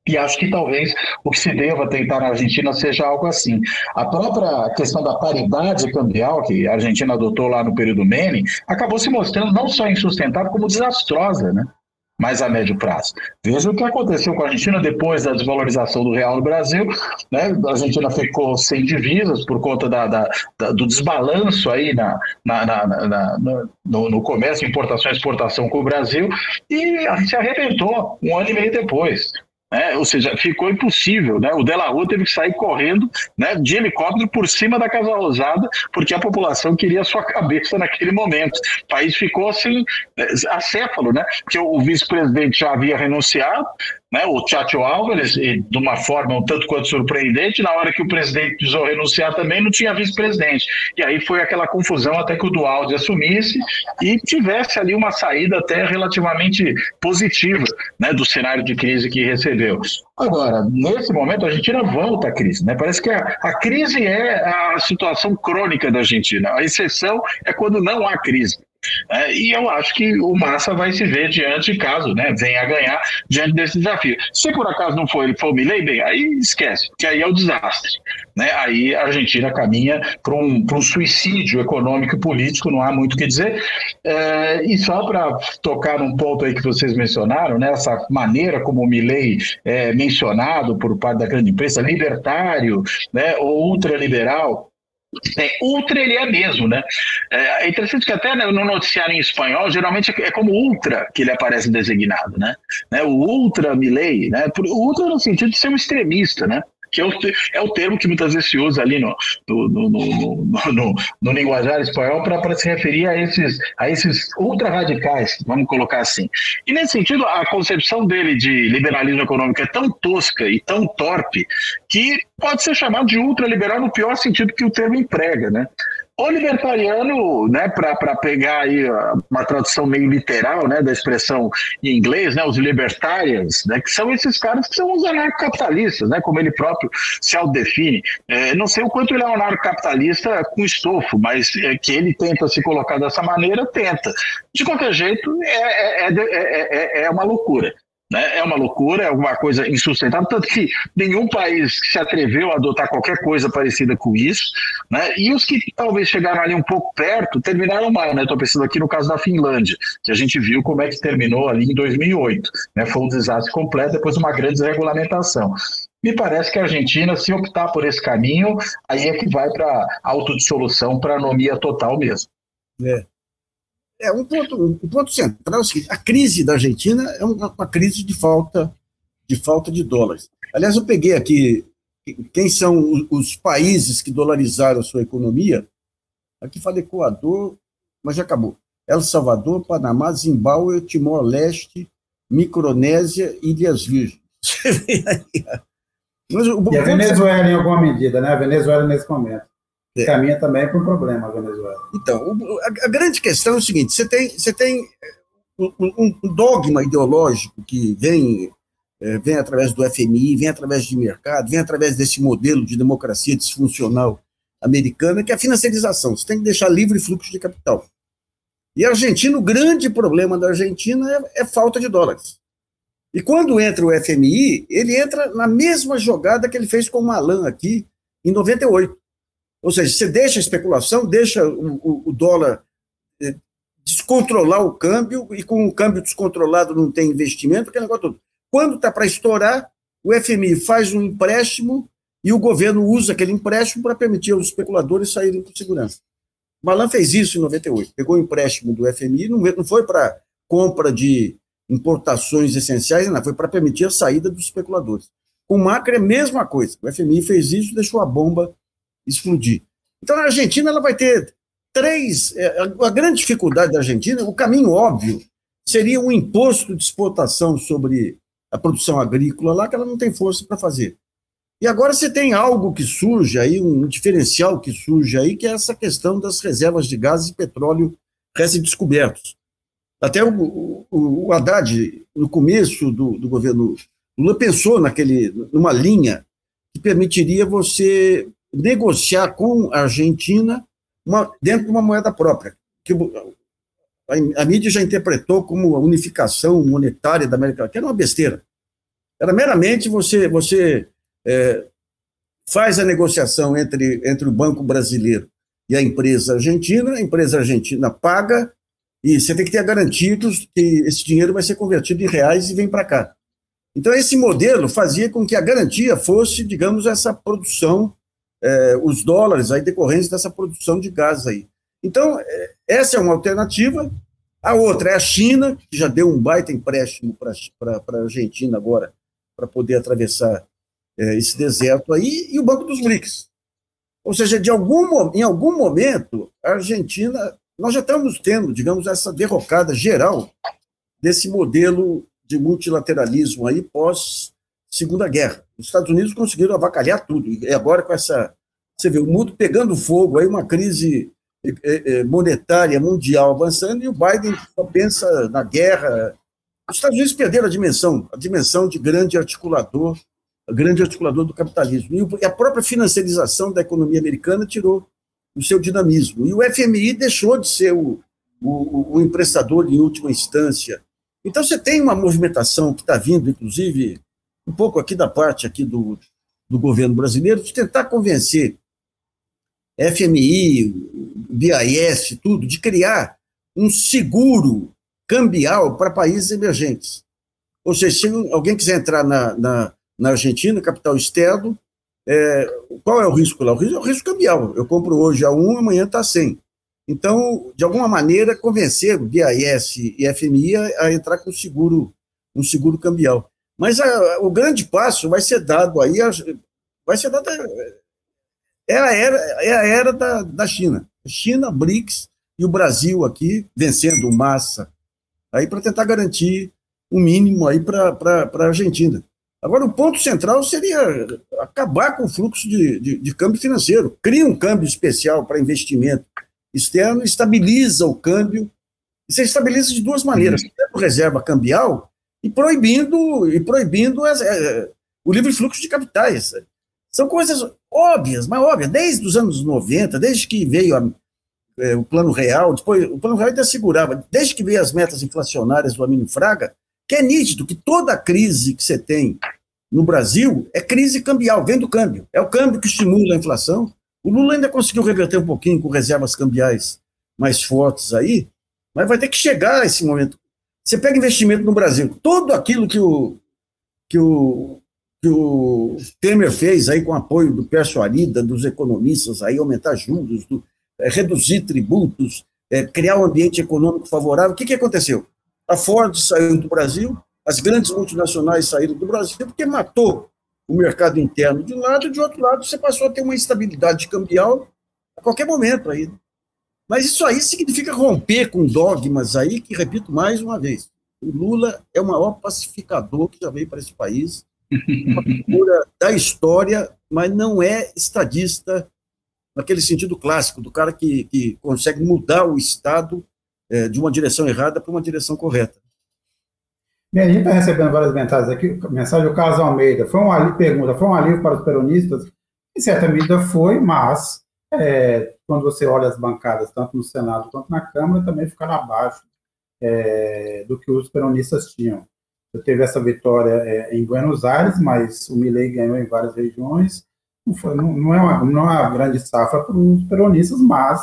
E acho que talvez o que se deva tentar na Argentina seja algo assim. A própria questão da paridade cambial que a Argentina adotou lá no período Menem acabou se mostrando não só insustentável, como desastrosa, né? Mais a médio prazo. Veja o que aconteceu com a Argentina depois da desvalorização do real no Brasil. Né? A Argentina ficou sem divisas por conta da, da, da do desbalanço aí na, na, na, no, no, comércio, importação e exportação com o Brasil, e a gente arrebentou um ano e meio depois. Né? Ou seja, ficou impossível. Né? O Della Rua teve que sair correndo né, de helicóptero por cima da Casa Rosada, porque a população queria sua *laughs* cabeça naquele momento. O país ficou assim, é, acéfalo, né? porque o vice-presidente já havia renunciado, né, o Tchatcho Álvares, de uma forma um tanto quanto surpreendente, na hora que o presidente precisou renunciar também, não tinha vice-presidente. E aí foi aquela confusão até que o Dualdi assumisse e tivesse ali uma saída até relativamente positiva né, do cenário de crise que recebeu. Agora, nesse momento, a Argentina volta à crise. Né? Parece que a, a crise é a situação crônica da Argentina. A exceção é quando não há crise. É, e eu acho que o Massa vai se ver diante, caso né, venha a ganhar, diante desse desafio. Se por acaso não for ele for o Milley, bem, aí esquece, que aí é o desastre. Né? Aí a Argentina caminha para um, um suicídio econômico e político, não há muito o que dizer. É, e só para tocar num ponto aí que vocês mencionaram, né, essa maneira como o Milley é mencionado por parte da grande imprensa, libertário né, ou ultraliberal, É, ultra ele é mesmo, né? É, é interessante que até no noticiário em espanhol, geralmente é como ultra que ele aparece designado, né? né? O ultra Milley, né? O ultra no sentido de ser um extremista, né? Que é o, é o termo que muitas vezes se usa ali no, no, no, no, no, linguajar espanhol para se referir a esses, a esses ultra-radicais, vamos colocar assim. E nesse sentido, a concepção dele de liberalismo econômico é tão tosca e tão torpe que pode ser chamado de ultraliberal no pior sentido que o termo emprega, né? O libertariano, né, para pegar aí uma tradução meio literal, né, da expressão em inglês, né, os libertarians, né, que são esses caras que são os anarcocapitalistas, né, como ele próprio se autodefine. É, não sei o quanto ele é um anarcocapitalista com estofo, mas é, que ele tenta se colocar dessa maneira, tenta. De qualquer jeito, é, é, é, é uma loucura. Né? É uma loucura, é alguma coisa insustentável, tanto que nenhum país se atreveu a adotar qualquer coisa parecida com isso, né? e os que talvez chegaram ali um pouco perto terminaram mal. Estou né? pensando aqui no caso da Finlândia, que a gente viu como é que terminou ali em 2008. Né? Foi um desastre completo, depois uma grande desregulamentação. Me parece que a Argentina, se optar por esse caminho, aí é que vai para autodissolução, para anomia total mesmo. É. É, um ponto, um ponto central é o seguinte, a crise da Argentina é uma, uma crise de falta, de falta de dólares. Aliás, eu peguei aqui quem são os países que dolarizaram a sua economia. Aqui fala Equador, mas já acabou. El Salvador, Panamá, Zimbábue, Timor-Leste, Micronésia e Ilhas Virgens. *laughs* Mas o, e a Venezuela, em alguma medida, né? A Venezuela nesse momento. É. Caminha também para um problema a Venezuela. Então, a, a, grande questão é o seguinte: você tem, você tem um, um dogma ideológico que vem, é, vem através do FMI, vem através de mercado, vem através desse modelo de democracia disfuncional americana, que é a financiarização. Você tem que deixar livre fluxo de capital. E a Argentina, o grande problema da Argentina é, é falta de dólares. E quando entra o FMI, ele entra na mesma jogada que ele fez com o Malan aqui em 98. Ou seja, você deixa a especulação, deixa o, o, dólar é, descontrolar o câmbio, e com o câmbio descontrolado não tem investimento, aquele negócio todo. Quando está para estourar, o FMI faz um empréstimo e o governo usa aquele empréstimo para permitir aos especuladores saírem com segurança. Malan fez isso em 98, pegou o empréstimo do FMI, não, não foi para compra de importações essenciais, não, foi para permitir a saída dos especuladores. Com o Macri é a mesma coisa. O FMI fez isso, deixou a bomba explodir. Então, a Argentina ela vai ter três. É, a grande dificuldade da Argentina, o caminho óbvio, seria um imposto de exportação sobre a produção agrícola lá, que ela não tem força para fazer. E agora você tem algo que surge aí, um diferencial que surge aí, que é essa questão das reservas de gás e petróleo recém-descobertos. Até o, o, o Haddad, no começo do, do governo Lula, pensou naquele, numa linha que permitiria você negociar com a Argentina uma, dentro de uma moeda própria, que a, a, mídia já interpretou como a unificação monetária da América Latina, que era uma besteira. Era meramente você, você é, faz a negociação entre, entre o Banco Brasileiro e a empresa argentina, a empresa argentina paga e você tem que ter a garantia que esse dinheiro vai ser convertido em reais e vem para cá. Então, esse modelo fazia com que a garantia fosse, digamos, essa produção é, os dólares aí decorrentes dessa produção de gás aí. Então, é, essa é uma alternativa. A outra é a China, que já deu um baita empréstimo para a Argentina agora, para poder atravessar é, esse deserto aí, e o Banco dos BRICS. Ou seja, de algum, em algum momento, a Argentina, nós já estamos tendo, digamos, essa derrocada geral desse modelo de multilateralismo aí pós Segunda Guerra. Os Estados Unidos conseguiram avacalhar tudo. E agora, com essa. Você vê o mundo pegando fogo, aí uma crise é, é, monetária mundial avançando, e o Biden só pensa na guerra. Os Estados Unidos perderam a dimensão, a dimensão de grande articulador, grande articulador do capitalismo. E a própria financiarização da economia americana tirou o seu dinamismo. E o FMI deixou de ser o, o, o emprestador em última instância. Então você tem uma movimentação que está vindo, inclusive, um pouco aqui da parte aqui do, do governo brasileiro, de tentar convencer FMI, BIS, tudo, de criar um seguro cambial para países emergentes. Ou seja, se alguém quiser entrar na, na, na Argentina, capital externo, É, qual é o risco lá? O risco é o risco cambial. Eu compro hoje a 1, amanhã está a 100. Então, de alguma maneira, convencer o BIS e FMI a, a entrar com seguro, um seguro cambial. Mas a, o grande passo vai ser dado aí, vai ser dado, é a era, é a era da, da China. China, BRICS e o Brasil aqui vencendo massa, aí para tentar garantir o um mínimo aí para a Argentina. Agora, o ponto central seria acabar com o fluxo de, de, de câmbio financeiro. Cria um câmbio especial para investimento externo, estabiliza o câmbio. Você estabiliza de duas maneiras: tendo reserva cambial e proibindo, e proibindo as, é, o livre fluxo de capitais. São coisas óbvias, mas óbvias. Desde os anos 90, desde que veio a, é, o plano real, depois o plano real ainda segurava, desde que veio as metas inflacionárias do Amino Fraga, que é nítido que toda crise que você tem no Brasil é crise cambial, vem do câmbio. É o câmbio que estimula a inflação. O Lula ainda conseguiu reverter um pouquinho com reservas cambiais mais fortes aí, mas vai ter que chegar esse momento. Você pega investimento no Brasil, tudo aquilo que o, que o, que o Temer fez aí com apoio do Pércio Arida, dos economistas aí, aumentar juros, do, é, reduzir tributos, é, criar um ambiente econômico favorável, o que, que aconteceu? A Ford saiu do Brasil, as grandes multinacionais saíram do Brasil porque matou o mercado interno de um lado, de outro lado você passou a ter uma instabilidade cambial a qualquer momento aí. Mas isso aí significa romper com dogmas aí, que repito mais uma vez, o Lula é o maior pacificador que já veio para esse país, uma figura da história, mas não é estadista naquele sentido clássico, do cara que, que consegue mudar o Estado é, de uma direção errada para uma direção correta. Bem, a gente está recebendo várias mensagens aqui. Mensagem do Carlos Almeida. Foi um alívio, pergunta, foi um alívio para os peronistas? Em certa medida foi, mas é, quando você olha as bancadas, tanto no Senado quanto na Câmara, também ficaram abaixo é, do que os peronistas tinham. Você teve essa vitória é, em Buenos Aires, mas o Milei ganhou em várias regiões. Não, foi, não, não, é, uma, não é uma grande safra para os peronistas, mas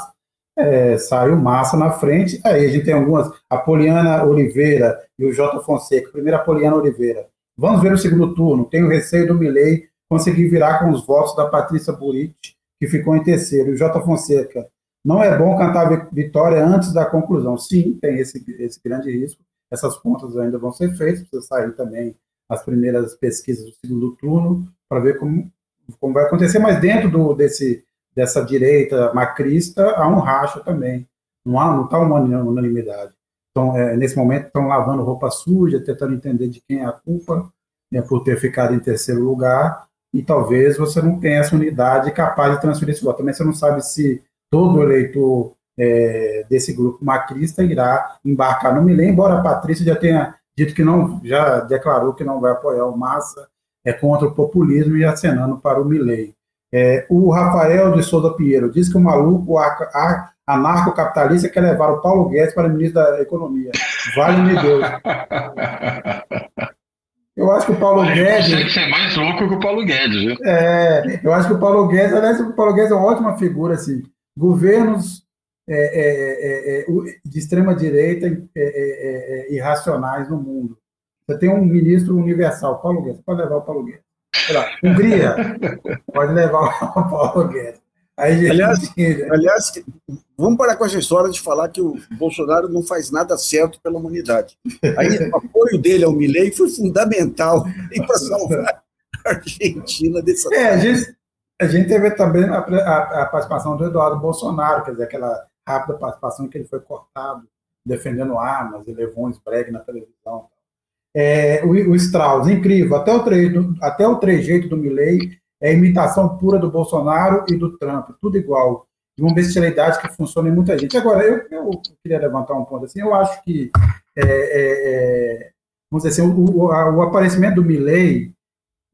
é, saiu massa na frente. Aí a gente tem algumas, a Poliana Oliveira e o J. Fonseca. Primeiro a Poliana Oliveira. Vamos ver o segundo turno. Tenho receio do Milei conseguir virar com os votos da Patrícia Buriti, que ficou em terceiro. O J. Fonseca. Não é bom cantar vitória antes da conclusão. Sim, tem esse, esse grande risco. Essas contas ainda vão ser feitas, precisa sair também as primeiras pesquisas do segundo turno para ver como, como vai acontecer, mas dentro do, desse, dessa direita macrista, há um racho também. Não há, não está uma unanimidade. Então, é, nesse momento, estão lavando roupa suja, tentando entender de quem é a culpa né, por ter ficado em terceiro lugar, e talvez você não tenha essa unidade capaz de transferir esse voto. Também você não sabe se todo eleitor é, desse grupo macrista irá embarcar no Milê, embora a Patrícia já tenha dito que não, já declarou que não vai apoiar o Massa, é contra o populismo e acenando para o Milei. É, o Rafael de Souza Pinheiro diz que o maluco anarcocapitalista quer levar o Paulo Guedes para ministro da Economia. Vale-me Deus. *laughs* Eu acho que o Paulo Guedes. Consegue ser mais louco que o Paulo Guedes, viu? É, eu acho que o Paulo Guedes, aliás, o Paulo Guedes é uma ótima figura, assim. Governos é, é, é, é de extrema direita é, irracionais no mundo. Você tem um ministro universal, Paulo Guedes, pode levar o Paulo Guedes. Lá, Hungria, *laughs* pode levar o Paulo Guedes. Aí, aliás, *laughs* aliás, vamos parar com essa história de falar que o Bolsonaro não faz nada certo pela humanidade. Aí, o apoio dele ao Milei foi fundamental *laughs* para salvar a Argentina dessa. É, a gente, a gente teve também a, a, a, participação do Eduardo Bolsonaro, quer dizer, aquela rápida participação em que ele foi cortado defendendo armas e levou um esbregue na televisão. É, o, o Strauss, incrível. Até o, tre, até o trejeito do Milley é imitação pura do Bolsonaro e do Trump, tudo igual. Uma bestialidade que funciona em muita gente. Agora, eu, eu queria levantar um ponto assim. Eu acho que, é, é, é vamos dizer assim, o, o, a, o aparecimento do Milley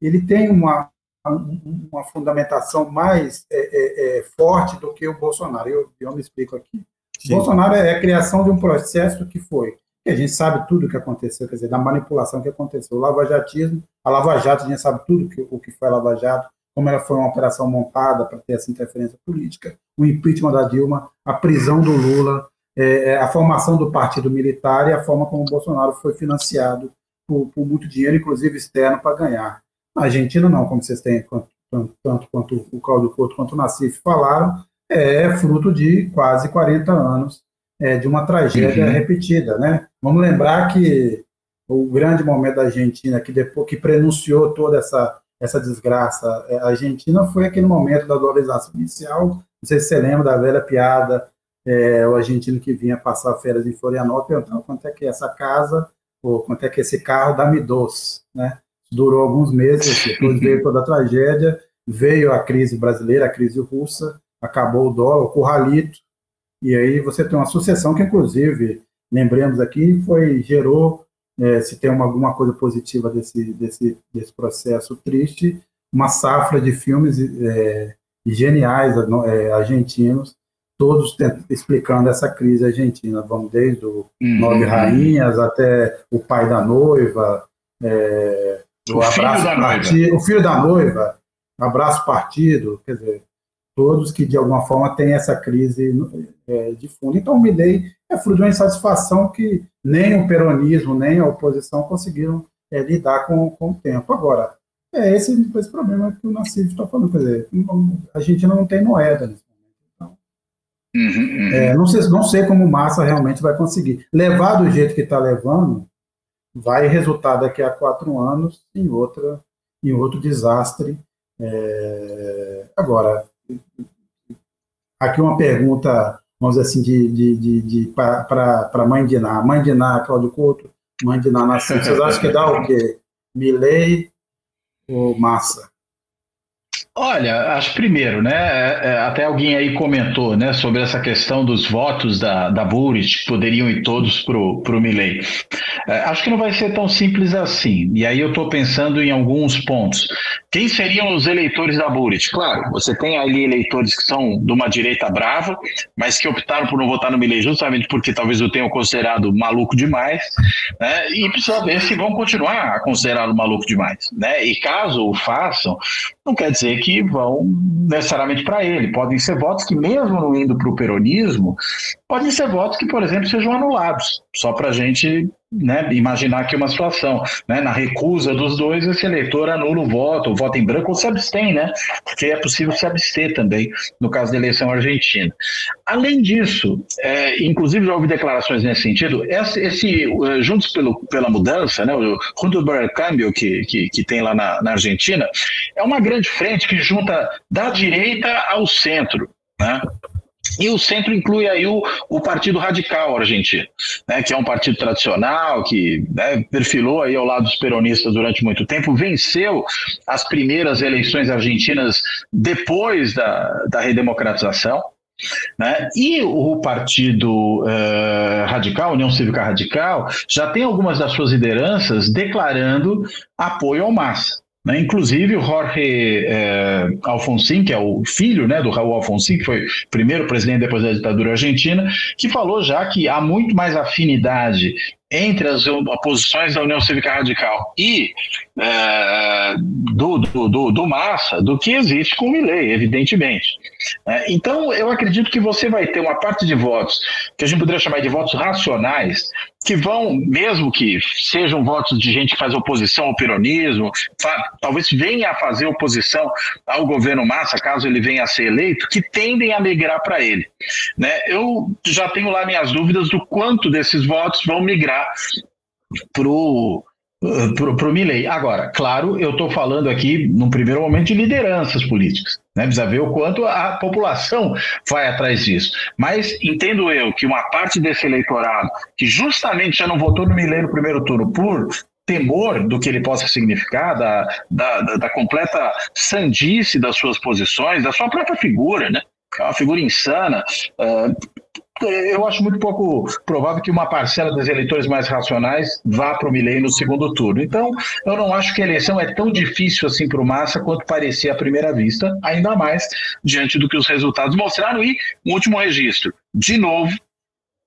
ele tem uma, uma fundamentação mais é, é, é, forte do que o Bolsonaro. Eu, eu me explico aqui. Sim. Bolsonaro é a criação de um processo que foi a gente sabe tudo o que aconteceu, quer dizer, da manipulação que aconteceu. O lavajatismo, a Lava Jato, a gente sabe tudo que, o que foi a Lava Jato, como ela foi uma operação montada para ter essa interferência política, o impeachment da Dilma, a prisão do Lula, é, é, a formação do partido militar e a forma como o Bolsonaro foi financiado por, por muito dinheiro, inclusive externo, para ganhar. Na Argentina, não, como vocês têm tanto, tanto quanto o Cláudio Couto quanto o Nassif falaram, é fruto de quase 40 anos é, de uma tragédia uhum. repetida. Né? Vamos lembrar que o grande momento da Argentina, que depois que prenunciou toda essa, essa desgraça, é, a Argentina foi aquele momento da dolarização inicial. Não sei se você lembra da velha piada, é, o argentino que vinha passar férias em Florianópolis. Perguntando quanto é que é essa casa, ou quanto é que é esse carro? Da Midos, né? Durou alguns meses, depois veio toda a tragédia, veio a crise brasileira, a crise russa, acabou o dólar, o curralito, e aí você tem uma sucessão que, inclusive, lembremos aqui, foi gerou, é, se tem uma, alguma coisa positiva desse, desse, desse processo triste, uma safra de filmes é, geniais é, argentinos, todos explicando essa crise argentina. Vamos desde o uhum. Nove Rainhas até o pai da noiva, é, o, o abraço partido, o filho da noiva, abraço partido, quer dizer, todos que de alguma forma têm essa crise é, de fundo. Então, o Milley é fruto de uma insatisfação que nem o peronismo, nem a oposição conseguiram é, lidar com, com o tempo. Agora, é esse, esse problema que o Nassif está falando, quer dizer, a gente não tem moeda nesse momento. Então, uhum, uhum. É, não, sei, não sei como Massa realmente vai conseguir. Levar do jeito que está levando, vai resultar daqui a quatro anos em, outra, em outro desastre. É, agora, aqui uma pergunta, vamos dizer assim, de, de, de, de para de Ná. Mãe de Ná, Cláudio Couto, mãe de Nascimento. Vocês acham que dá o quê? Milley ou Massa? Olha, acho primeiro, né? É, é, até alguém aí comentou, né, sobre essa questão dos votos da, da Burit, que poderiam ir todos para o Milley. É, acho que não vai ser tão simples assim. E aí eu estou pensando em alguns pontos. Quem seriam os eleitores da Burit? Claro, você tem ali eleitores que são de uma direita brava, mas que optaram por não votar no Milley justamente porque talvez o tenham considerado maluco demais, né? E precisa ver se vão continuar a considerá-lo maluco demais, né? E caso o façam, não quer dizer que vão necessariamente para ele. Podem ser votos que, mesmo não indo para o peronismo, podem ser votos que, por exemplo, sejam anulados, só para a gente né, imaginar aqui uma situação, né, na recusa dos dois, esse eleitor anula o voto, o voto em branco ou se abstém, né, porque é possível se abster também, no caso da eleição argentina. Além disso, é, inclusive já houve declarações nesse sentido, esse, esse eh, Juntos pelo, pela Mudança, né, o Juntos pelo Câmbio que, que, que tem lá na, na Argentina, é uma grande frente que junta da direita ao centro, né? E o centro inclui aí o, o Partido Radical Argentino, né, que é um partido tradicional, que né, perfilou aí ao lado dos peronistas durante muito tempo, venceu as primeiras eleições argentinas depois da, da redemocratização. Né? E o Partido uh, Radical, União Cívica Radical, já tem algumas das suas lideranças declarando apoio ao Massa. Né? Inclusive o Jorge é, Alfonsin, que é o filho né, do Raul Alfonsin, que foi primeiro presidente depois da ditadura argentina, que falou já que há muito mais afinidade entre as posições da União Cívica Radical e é, do, do, do, do, Massa do que existe com o Milley, evidentemente. É, então, eu acredito que você vai ter uma parte de votos que a gente poderia chamar de votos racionais, que vão, mesmo que sejam votos de gente que faz oposição ao peronismo, talvez venha a fazer oposição ao governo Massa, caso ele venha a ser eleito, que tendem a migrar para ele. Né? Eu já tenho lá minhas dúvidas do quanto desses votos vão migrar para o para o Milley. Agora, claro, eu estou falando aqui, num primeiro momento, de lideranças políticas. Né? Precisa ver o quanto a população vai atrás disso. Mas entendo eu que uma parte desse eleitorado, que justamente já não votou no Milley no primeiro turno por temor do que ele possa significar, da, da, da completa sandice das suas posições, da sua própria figura, né? É uma figura insana. Uh, eu acho muito pouco provável que uma parcela dos eleitores mais racionais vá para o Milley no segundo turno. Então, eu não acho que a eleição é tão difícil assim para o Massa quanto parecia à primeira vista, ainda mais diante do que os resultados mostraram. E um último registro: de novo,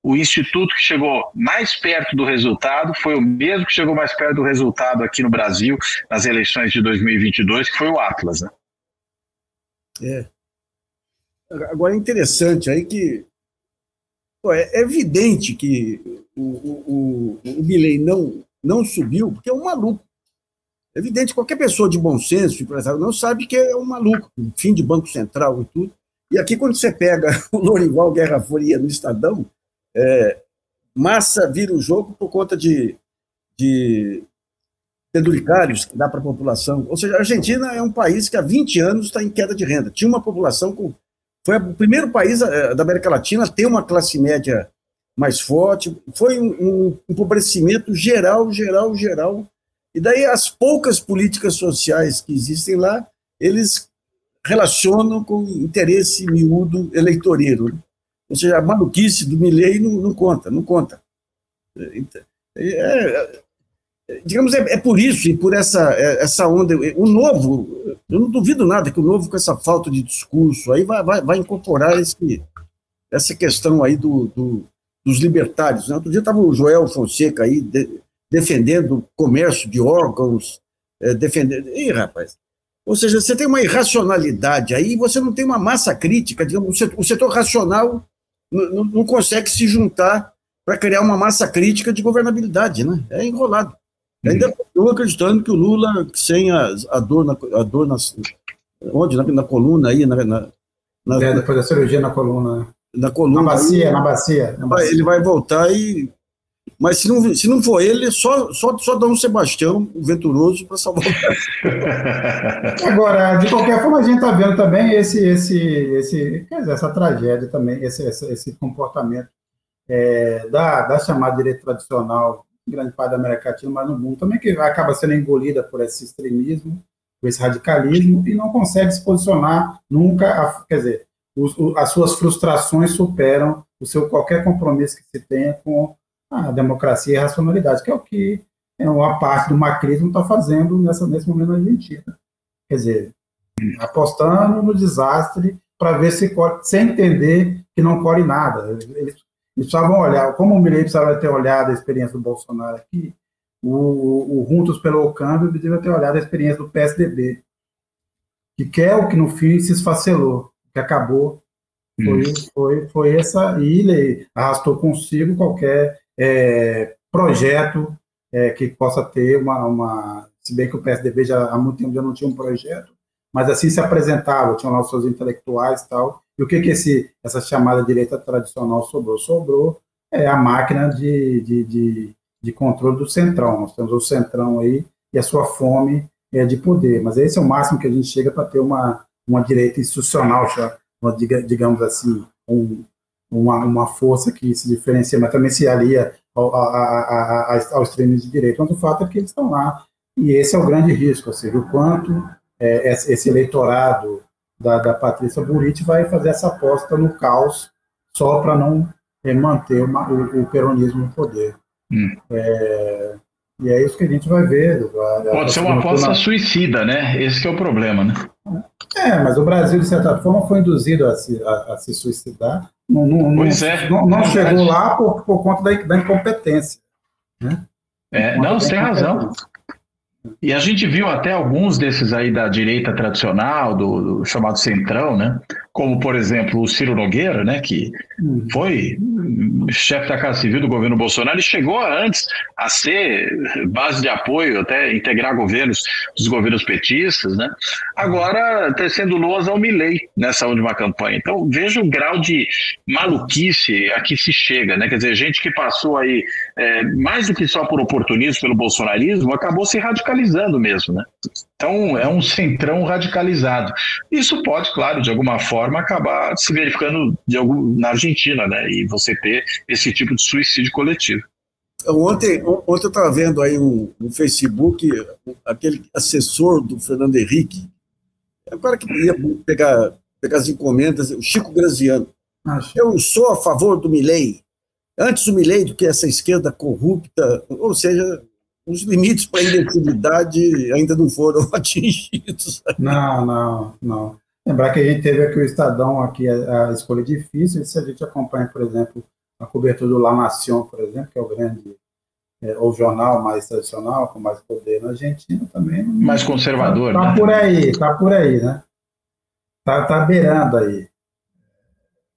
o instituto que chegou mais perto do resultado foi o mesmo que chegou mais perto do resultado aqui no Brasil nas eleições de 2022, que foi o Atlas. Né? É. Agora é interessante aí que é evidente que o, o, o, o Milley não, não subiu, porque é um maluco. É evidente, qualquer pessoa de bom senso, empresário, não sabe que é um maluco, fim de Banco Central e tudo. E aqui, quando você pega *laughs* o Lorival Guerra Fria no Estadão, é, massa vira o jogo por conta de, de que dá para a população. Ou seja, a Argentina é um país que há 20 anos está em queda de renda. Tinha uma população com. Foi o primeiro país eh, da América Latina a ter uma classe média mais forte. Foi um, empobrecimento geral, geral, geral. E daí as poucas políticas sociais que existem lá, eles relacionam com interesse miúdo eleitoreiro. Ou seja, a maluquice do Milley não, não conta, não conta. É, é, digamos, é, é, por isso e por essa, é, essa onda. O novo, eu não duvido nada que o novo, com essa falta de discurso, aí vai, vai, vai incorporar esse, essa questão aí do, do dos libertários. Né? Outro dia estava o Joel Fonseca aí de, defendendo o comércio de órgãos, é, defendendo. Ih, rapaz, ou seja, você tem uma irracionalidade aí, você não tem uma massa crítica, digamos, o setor, o setor racional não, não, consegue se juntar para criar uma massa crítica de governabilidade, né? É enrolado. Ainda estou acreditando que o Lula, sem a, a dor, na, a dor nas, onde? Na, na coluna aí, na, na, na, é, depois da cirurgia na coluna. Né? Na coluna. Na bacia, aí, na bacia, na bacia. Ele vai voltar e mas se não, se não for ele, só, só, só dá um Sebastião, o venturoso, para salvar o Brasil. *laughs* Agora, de qualquer forma, a gente está vendo também esse, esse, esse, dizer, essa tragédia também, esse, esse, esse comportamento é, da, da chamada direita tradicional, grande parte da América Latina, mas no mundo também, que acaba sendo engolida por esse extremismo, por esse radicalismo, e não consegue se posicionar nunca, quer dizer, os, as suas frustrações superam o seu qualquer compromisso que se tenha com a democracia e a racionalidade, que é o que é uma parte do macrismo está fazendo nessa, nesse momento na Argentina. Quer dizer, apostando no desastre para ver se corre, sem entender que não corre nada. Eles, eles precisavam olhar, como o Milei precisava ter olhado a experiência do Bolsonaro aqui, o, o, Juntos pelo Câmbio devia ter olhado a experiência do PSDB, que quer o que no fim se esfacelou, que acabou. Foi, foi, foi essa ilha, arrastou consigo qualquer é, projeto é, que possa ter uma, uma, Se bem que o PSDB já há muito tempo já não tinha um projeto, mas assim se apresentava, tinham lá os seus intelectuais e tal. E o que que esse, essa chamada direita tradicional sobrou? Sobrou é a máquina de, de, de, de controle do centrão. Nós temos o centrão aí e a sua fome é, de poder. Mas esse é o máximo que a gente chega para ter uma, uma direita institucional, digamos assim, um, uma, uma força que se diferencia, mas também se alia ao, a, ao extremismo de direita. Mas o fato é que eles estão lá. E esse é o grande risco, ou seja, o quanto é, esse eleitorado da, da Patrícia Buriti vai fazer essa aposta no caos só para não é, manter uma, o, o, peronismo no poder. Hum. É, e é isso que a gente vai ver. Pode ser uma aposta na... suicida, né? Esse é o problema, né? É, mas o Brasil, de certa forma, foi induzido a se, a, a se suicidar não, não, pois é. Não, não chegou lá por, por conta da, da incompetência. Né? É, não, você tem razão. E a gente viu até alguns desses aí da direita tradicional, do, do chamado centrão, né? Como, por exemplo, o Ciro Nogueira, né? Que hum. foi chefe da Casa Civil do governo Bolsonaro e chegou antes a ser base de apoio, até integrar governos dos governos petistas, né? Agora tecendo loas ao Milei nessa última campanha. Então veja o grau de maluquice a que se chega, né? Quer dizer, gente que passou aí é, mais do que só por oportunismo pelo bolsonarismo, acabou se radicalizando mesmo, né? Então é um centrão radicalizado. Isso pode, claro, de alguma forma acabar se verificando de algum, na Argentina, né? E você ter esse tipo de suicídio coletivo. Ontem, ontem eu estava vendo aí um, no Facebook aquele assessor do Fernando Henrique, é o cara que ia pegar, pegar as encomendas, o Chico Graziano. Eu sou a favor do Milei, antes do Milei do que essa esquerda corrupta, ou seja, os limites para a imbecilidade ainda não foram *laughs* atingidos. Não, não, não. Lembrar que a gente teve aqui o Estadão, aqui a, a escolha difícil, se a gente acompanha, por exemplo, a cobertura do La Nación, por exemplo, que é o grande, é, o jornal mais tradicional, com mais poder na Argentina também. Mais conservador, tá, tá né? por aí, tá por aí, né? Tá, tá beirando aí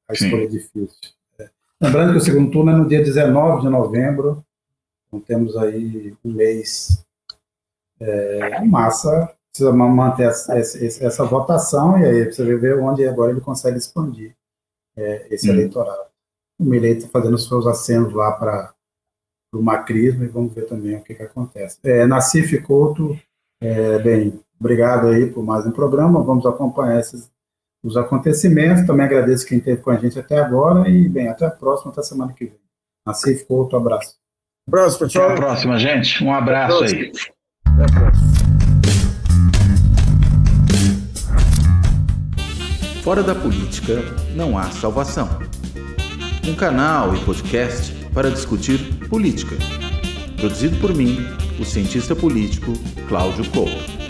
a escolha Sim. difícil. É. Lembrando que o segundo turno é no dia 19 de novembro, então temos aí um mês É, massa precisa manter essa, essa, essa, votação e aí você ver onde agora ele consegue expandir é, esse hum. eleitorado. O Milei está fazendo os seus acenos lá para o macrismo e vamos ver também o que, que acontece. É, Nacife Couto, é, bem, obrigado aí por mais um programa, vamos acompanhar esses, os acontecimentos, também agradeço quem esteve com a gente até agora e, bem, até a próxima, até semana que vem. Nacife Couto, abraço. Abraço, pessoal. Até a próxima, gente. Um abraço aí. Até a próxima. Fora da política não há salvação. Um canal e podcast para discutir política. Produzido por mim, o cientista político Cláudio Couto.